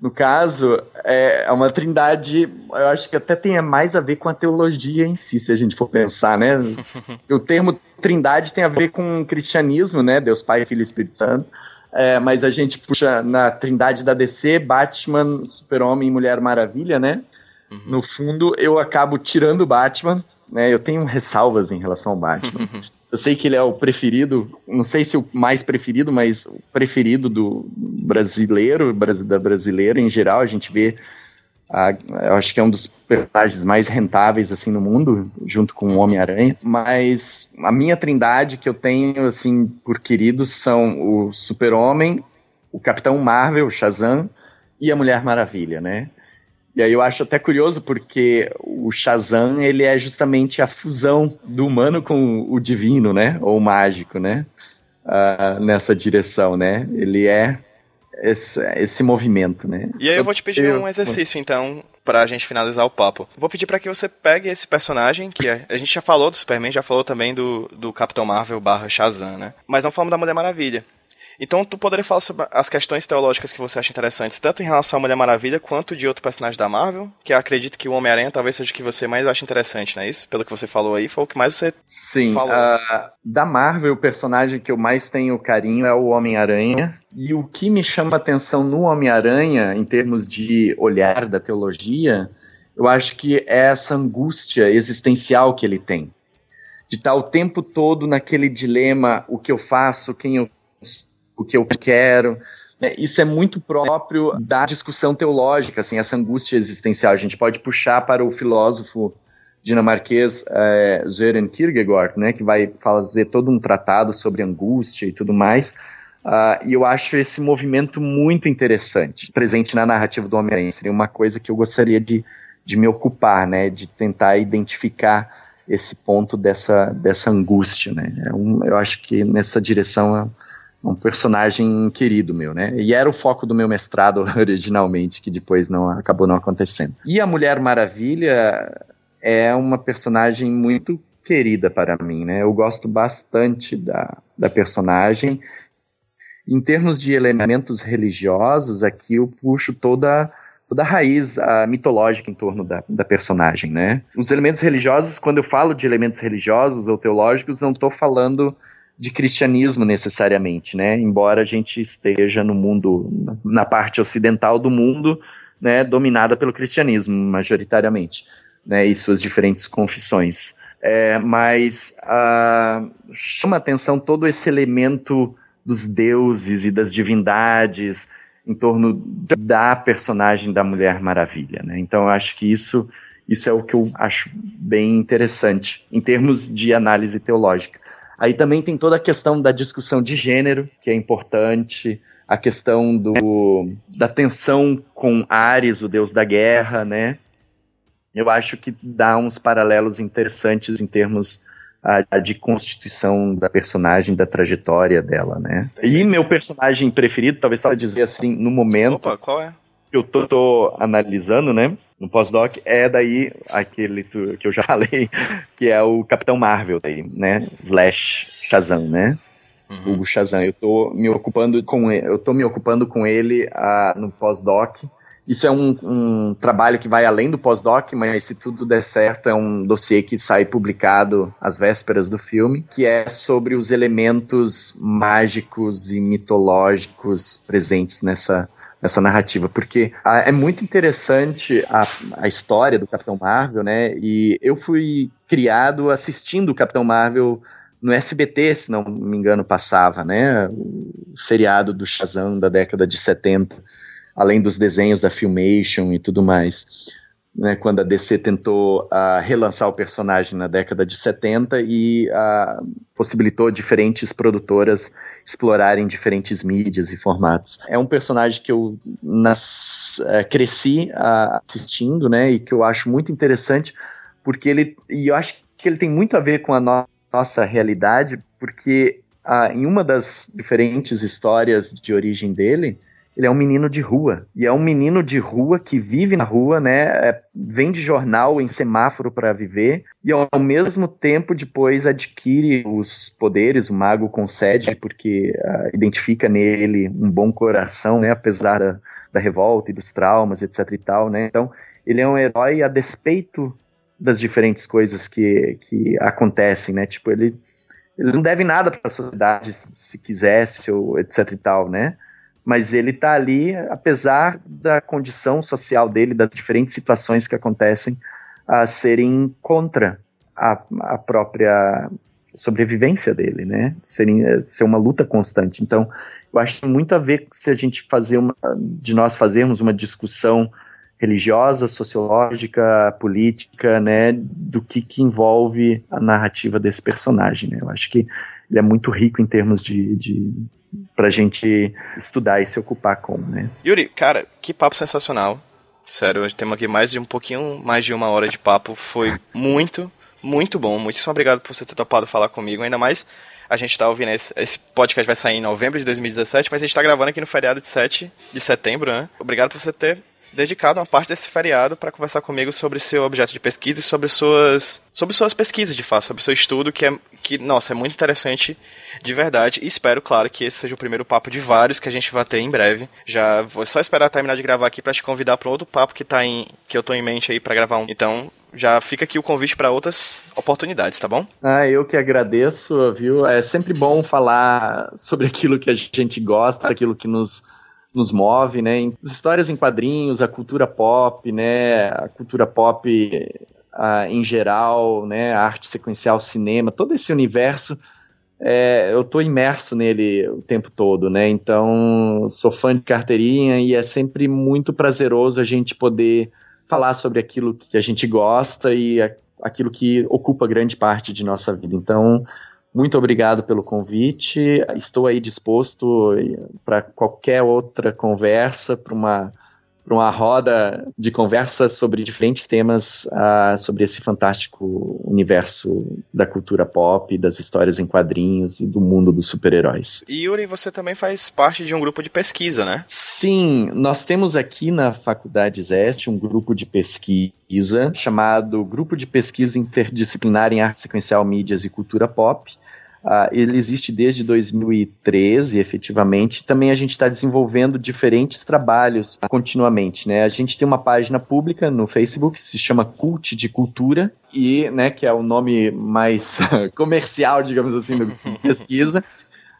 no caso, é uma trindade, eu acho que até tem mais a ver com a teologia em si, se a gente for pensar, né? o termo trindade tem a ver com o cristianismo, né? Deus Pai, Filho e Espírito Santo. É, mas a gente puxa na trindade da DC, Batman, Super-Homem e Mulher Maravilha, né? Uhum. No fundo, eu acabo tirando o Batman, né? Eu tenho ressalvas em relação ao Batman. eu sei que ele é o preferido, não sei se o mais preferido, mas o preferido do brasileiro, da brasileira em geral. A gente vê, a, eu acho que é um dos personagens mais rentáveis assim no mundo, junto com o Homem-Aranha. Mas a minha trindade que eu tenho assim por queridos são o Super-Homem, o Capitão Marvel, o Shazam e a Mulher Maravilha, né? E aí eu acho até curioso porque o Shazam, ele é justamente a fusão do humano com o divino, né? Ou o mágico, né? Uh, nessa direção, né? Ele é esse, esse movimento, né? E aí eu vou te pedir um exercício, então, pra gente finalizar o papo. Vou pedir para que você pegue esse personagem, que a gente já falou do Superman, já falou também do, do Capitão Marvel barra Shazam, né? Mas não falamos da Mulher Maravilha. Então tu poderia falar sobre as questões teológicas que você acha interessantes, tanto em relação à Mulher Maravilha quanto de outro personagem da Marvel, que eu acredito que o Homem-Aranha talvez seja o que você mais acha interessante, não é isso? Pelo que você falou aí, foi o que mais você Sim, falou. Uh, da Marvel, o personagem que eu mais tenho carinho é o Homem-Aranha. E o que me chama atenção no Homem-Aranha, em termos de olhar da teologia, eu acho que é essa angústia existencial que ele tem de estar o tempo todo naquele dilema, o que eu faço, quem eu o que eu quero. Né? Isso é muito próprio da discussão teológica, assim, essa angústia existencial. A gente pode puxar para o filósofo dinamarquês é, Søren Kierkegaard, né, que vai fazer todo um tratado sobre angústia e tudo mais. Uh, e eu acho esse movimento muito interessante, presente na narrativa do Homem-Aranha. Seria uma coisa que eu gostaria de, de me ocupar, né, de tentar identificar esse ponto dessa, dessa angústia, né? É eu acho que nessa direção é um personagem querido meu, né? E era o foco do meu mestrado originalmente, que depois não acabou não acontecendo. E a Mulher Maravilha é uma personagem muito querida para mim, né? Eu gosto bastante da, da personagem. Em termos de elementos religiosos, aqui eu puxo toda toda a raiz a, mitológica em torno da, da personagem, né? Os elementos religiosos, quando eu falo de elementos religiosos ou teológicos, não estou falando de cristianismo necessariamente, né? Embora a gente esteja no mundo, na parte ocidental do mundo, né, dominada pelo cristianismo majoritariamente, né, e suas diferentes confissões. É, mas uh, chama atenção todo esse elemento dos deuses e das divindades em torno da personagem da Mulher Maravilha, né? Então eu acho que isso isso é o que eu acho bem interessante em termos de análise teológica. Aí também tem toda a questão da discussão de gênero, que é importante, a questão do, da tensão com Ares, o deus da guerra, né? Eu acho que dá uns paralelos interessantes em termos de constituição da personagem, da trajetória dela, né? E meu personagem preferido, talvez só dizer assim, no momento. Opa, qual é? Que eu tô, tô analisando, né? No pós-doc, é daí aquele que eu já falei, que é o Capitão Marvel daí, né? Slash Shazam, né? Uhum. Hugo Shazam. Eu tô me ocupando com ele, eu tô me ocupando com ele uh, no pós-doc isso é um, um, trabalho que vai além do pós-doc, mas se tudo der certo, é um dossiê que sai publicado às vésperas do filme, que é sobre os elementos mágicos e mitológicos presentes nessa, nessa narrativa, porque ah, é muito interessante a, a história do Capitão Marvel, né? E eu fui criado assistindo o Capitão Marvel no SBT, se não me engano, passava, né? O seriado do Shazam da década de 70 além dos desenhos da Filmation e tudo mais. Né, quando a DC tentou uh, relançar o personagem na década de 70 e uh, possibilitou diferentes produtoras explorarem diferentes mídias e formatos. É um personagem que eu nas, uh, cresci assistindo, né, e que eu acho muito interessante, porque ele, e eu acho que ele tem muito a ver com a no nossa realidade, porque em uma das diferentes histórias de origem dele, ele é um menino de rua. E é um menino de rua que vive na rua, né? É, vende jornal em semáforo para viver. E ao mesmo tempo, depois adquire os poderes, o mago concede, porque uh, identifica nele um bom coração, né? Apesar da, da revolta e dos traumas, etc e tal, né? Então, ele é um herói a despeito das diferentes coisas que, que acontecem, né? Tipo, ele, ele não deve nada para a sociedade se quisesse, ou etc e tal, né? Mas ele está ali, apesar da condição social dele, das diferentes situações que acontecem, a serem contra a, a própria sobrevivência dele, né? Seria, ser uma luta constante. Então, eu acho que tem muito a ver se a gente fazer uma, de nós fazermos uma discussão religiosa, sociológica, política, né, do que, que envolve a narrativa desse personagem, né? Eu acho que ele é muito rico em termos de, de pra gente estudar e se ocupar com, né? Yuri, cara, que papo sensacional. Sério, temos aqui mais de um pouquinho, mais de uma hora de papo. Foi muito, muito bom. Muitíssimo obrigado por você ter topado falar comigo. Ainda mais, a gente tá ouvindo esse, esse podcast vai sair em novembro de 2017, mas a gente tá gravando aqui no feriado de 7 de setembro, né? Obrigado por você ter dedicado uma parte desse feriado para conversar comigo sobre seu objeto de pesquisa e sobre suas sobre suas pesquisas de fato, sobre seu estudo que é que nossa, é muito interessante de verdade. E espero, claro, que esse seja o primeiro papo de vários que a gente vai ter em breve. Já vou só esperar terminar de gravar aqui para te convidar para outro papo que tá em que eu tô em mente aí para gravar um. Então, já fica aqui o convite para outras oportunidades, tá bom? Ah, eu que agradeço, viu? É sempre bom falar sobre aquilo que a gente gosta, aquilo que nos nos move, né? As histórias em quadrinhos, a cultura pop, né? A cultura pop uh, em geral, né, arte sequencial, cinema, todo esse universo, é, eu estou imerso nele o tempo todo, né? Então, sou fã de carteirinha e é sempre muito prazeroso a gente poder falar sobre aquilo que a gente gosta e aquilo que ocupa grande parte de nossa vida. Então, muito obrigado pelo convite. Estou aí disposto para qualquer outra conversa, para uma para uma roda de conversa sobre diferentes temas, uh, sobre esse fantástico universo da cultura pop, das histórias em quadrinhos e do mundo dos super-heróis. E Yuri, você também faz parte de um grupo de pesquisa, né? Sim, nós temos aqui na Faculdade Zeste um grupo de pesquisa chamado Grupo de Pesquisa Interdisciplinar em Arte Sequencial, Mídias e Cultura Pop. Uh, ele existe desde 2013, efetivamente. Também a gente está desenvolvendo diferentes trabalhos continuamente, né? A gente tem uma página pública no Facebook que se chama Cult de Cultura e, né, que é o nome mais comercial, digamos assim, do pesquisa.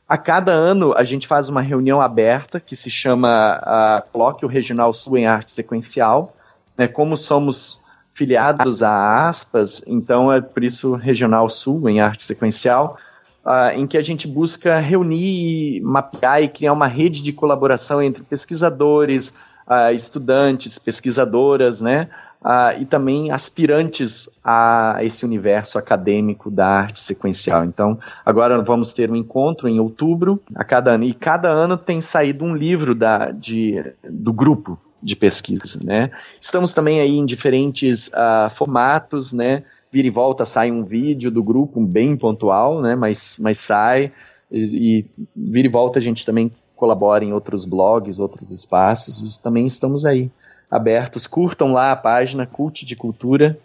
A cada ano a gente faz uma reunião aberta que se chama uh, Colóquio Regional Sul em Arte Sequencial. Né? Como somos filiados a aspas, então é por isso Regional Sul em Arte Sequencial uh, em que a gente busca reunir, mapear e criar uma rede de colaboração entre pesquisadores, uh, estudantes, pesquisadoras, né? Uh, e também aspirantes a esse universo acadêmico da arte sequencial. Então, agora vamos ter um encontro em outubro a cada ano. E cada ano tem saído um livro da, de, do grupo de pesquisa, né? Estamos também aí em diferentes uh, formatos, né? Vira e volta sai um vídeo do grupo bem pontual, né? Mas, mas sai e, e vira e volta a gente também colabora em outros blogs, outros espaços. Também estamos aí abertos. Curtam lá a página Cult de Cultura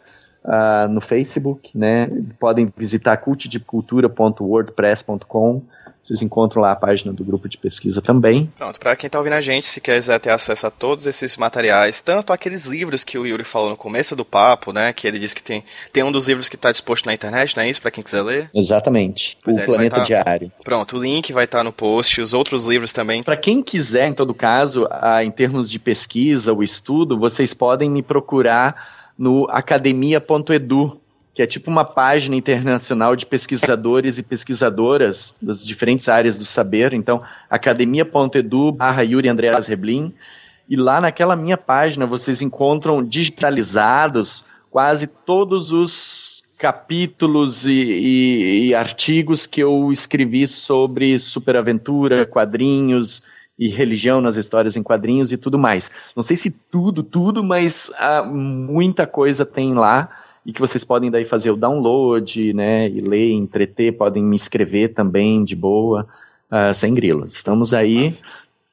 uh, no Facebook, né? Podem visitar cultdecultura.wordpress.com vocês encontram lá a página do grupo de pesquisa também. Pronto, para quem está ouvindo a gente, se quiser ter acesso a todos esses materiais, tanto aqueles livros que o Yuri falou no começo do papo, né, que ele disse que tem, tem um dos livros que está disposto na internet, não é isso, para quem quiser ler? Exatamente, pois o é, Planeta tá... Diário. Pronto, o link vai estar tá no post, os outros livros também. Para quem quiser, em todo caso, em termos de pesquisa, o estudo, vocês podem me procurar no academia.edu, que é tipo uma página internacional de pesquisadores e pesquisadoras das diferentes áreas do saber. Então, academia.edu barra Yuri Andreas Reblin. E lá naquela minha página vocês encontram digitalizados quase todos os capítulos e, e, e artigos que eu escrevi sobre superaventura, quadrinhos e religião nas histórias em quadrinhos e tudo mais. Não sei se tudo, tudo, mas ah, muita coisa tem lá e que vocês podem daí fazer o download, né, e ler, entreter, podem me escrever também de boa, uh, sem grilos. Estamos aí Nossa.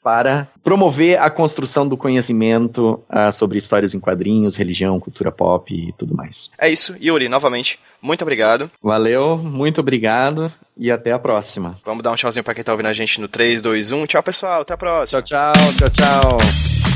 para promover a construção do conhecimento uh, sobre histórias em quadrinhos, religião, cultura pop e tudo mais. É isso, Yuri, novamente, muito obrigado. Valeu, muito obrigado e até a próxima. Vamos dar um tchauzinho para quem tá ouvindo a gente no 3, 2, 1. Tchau, pessoal, até a próxima. Tchau, tchau, tchau, tchau.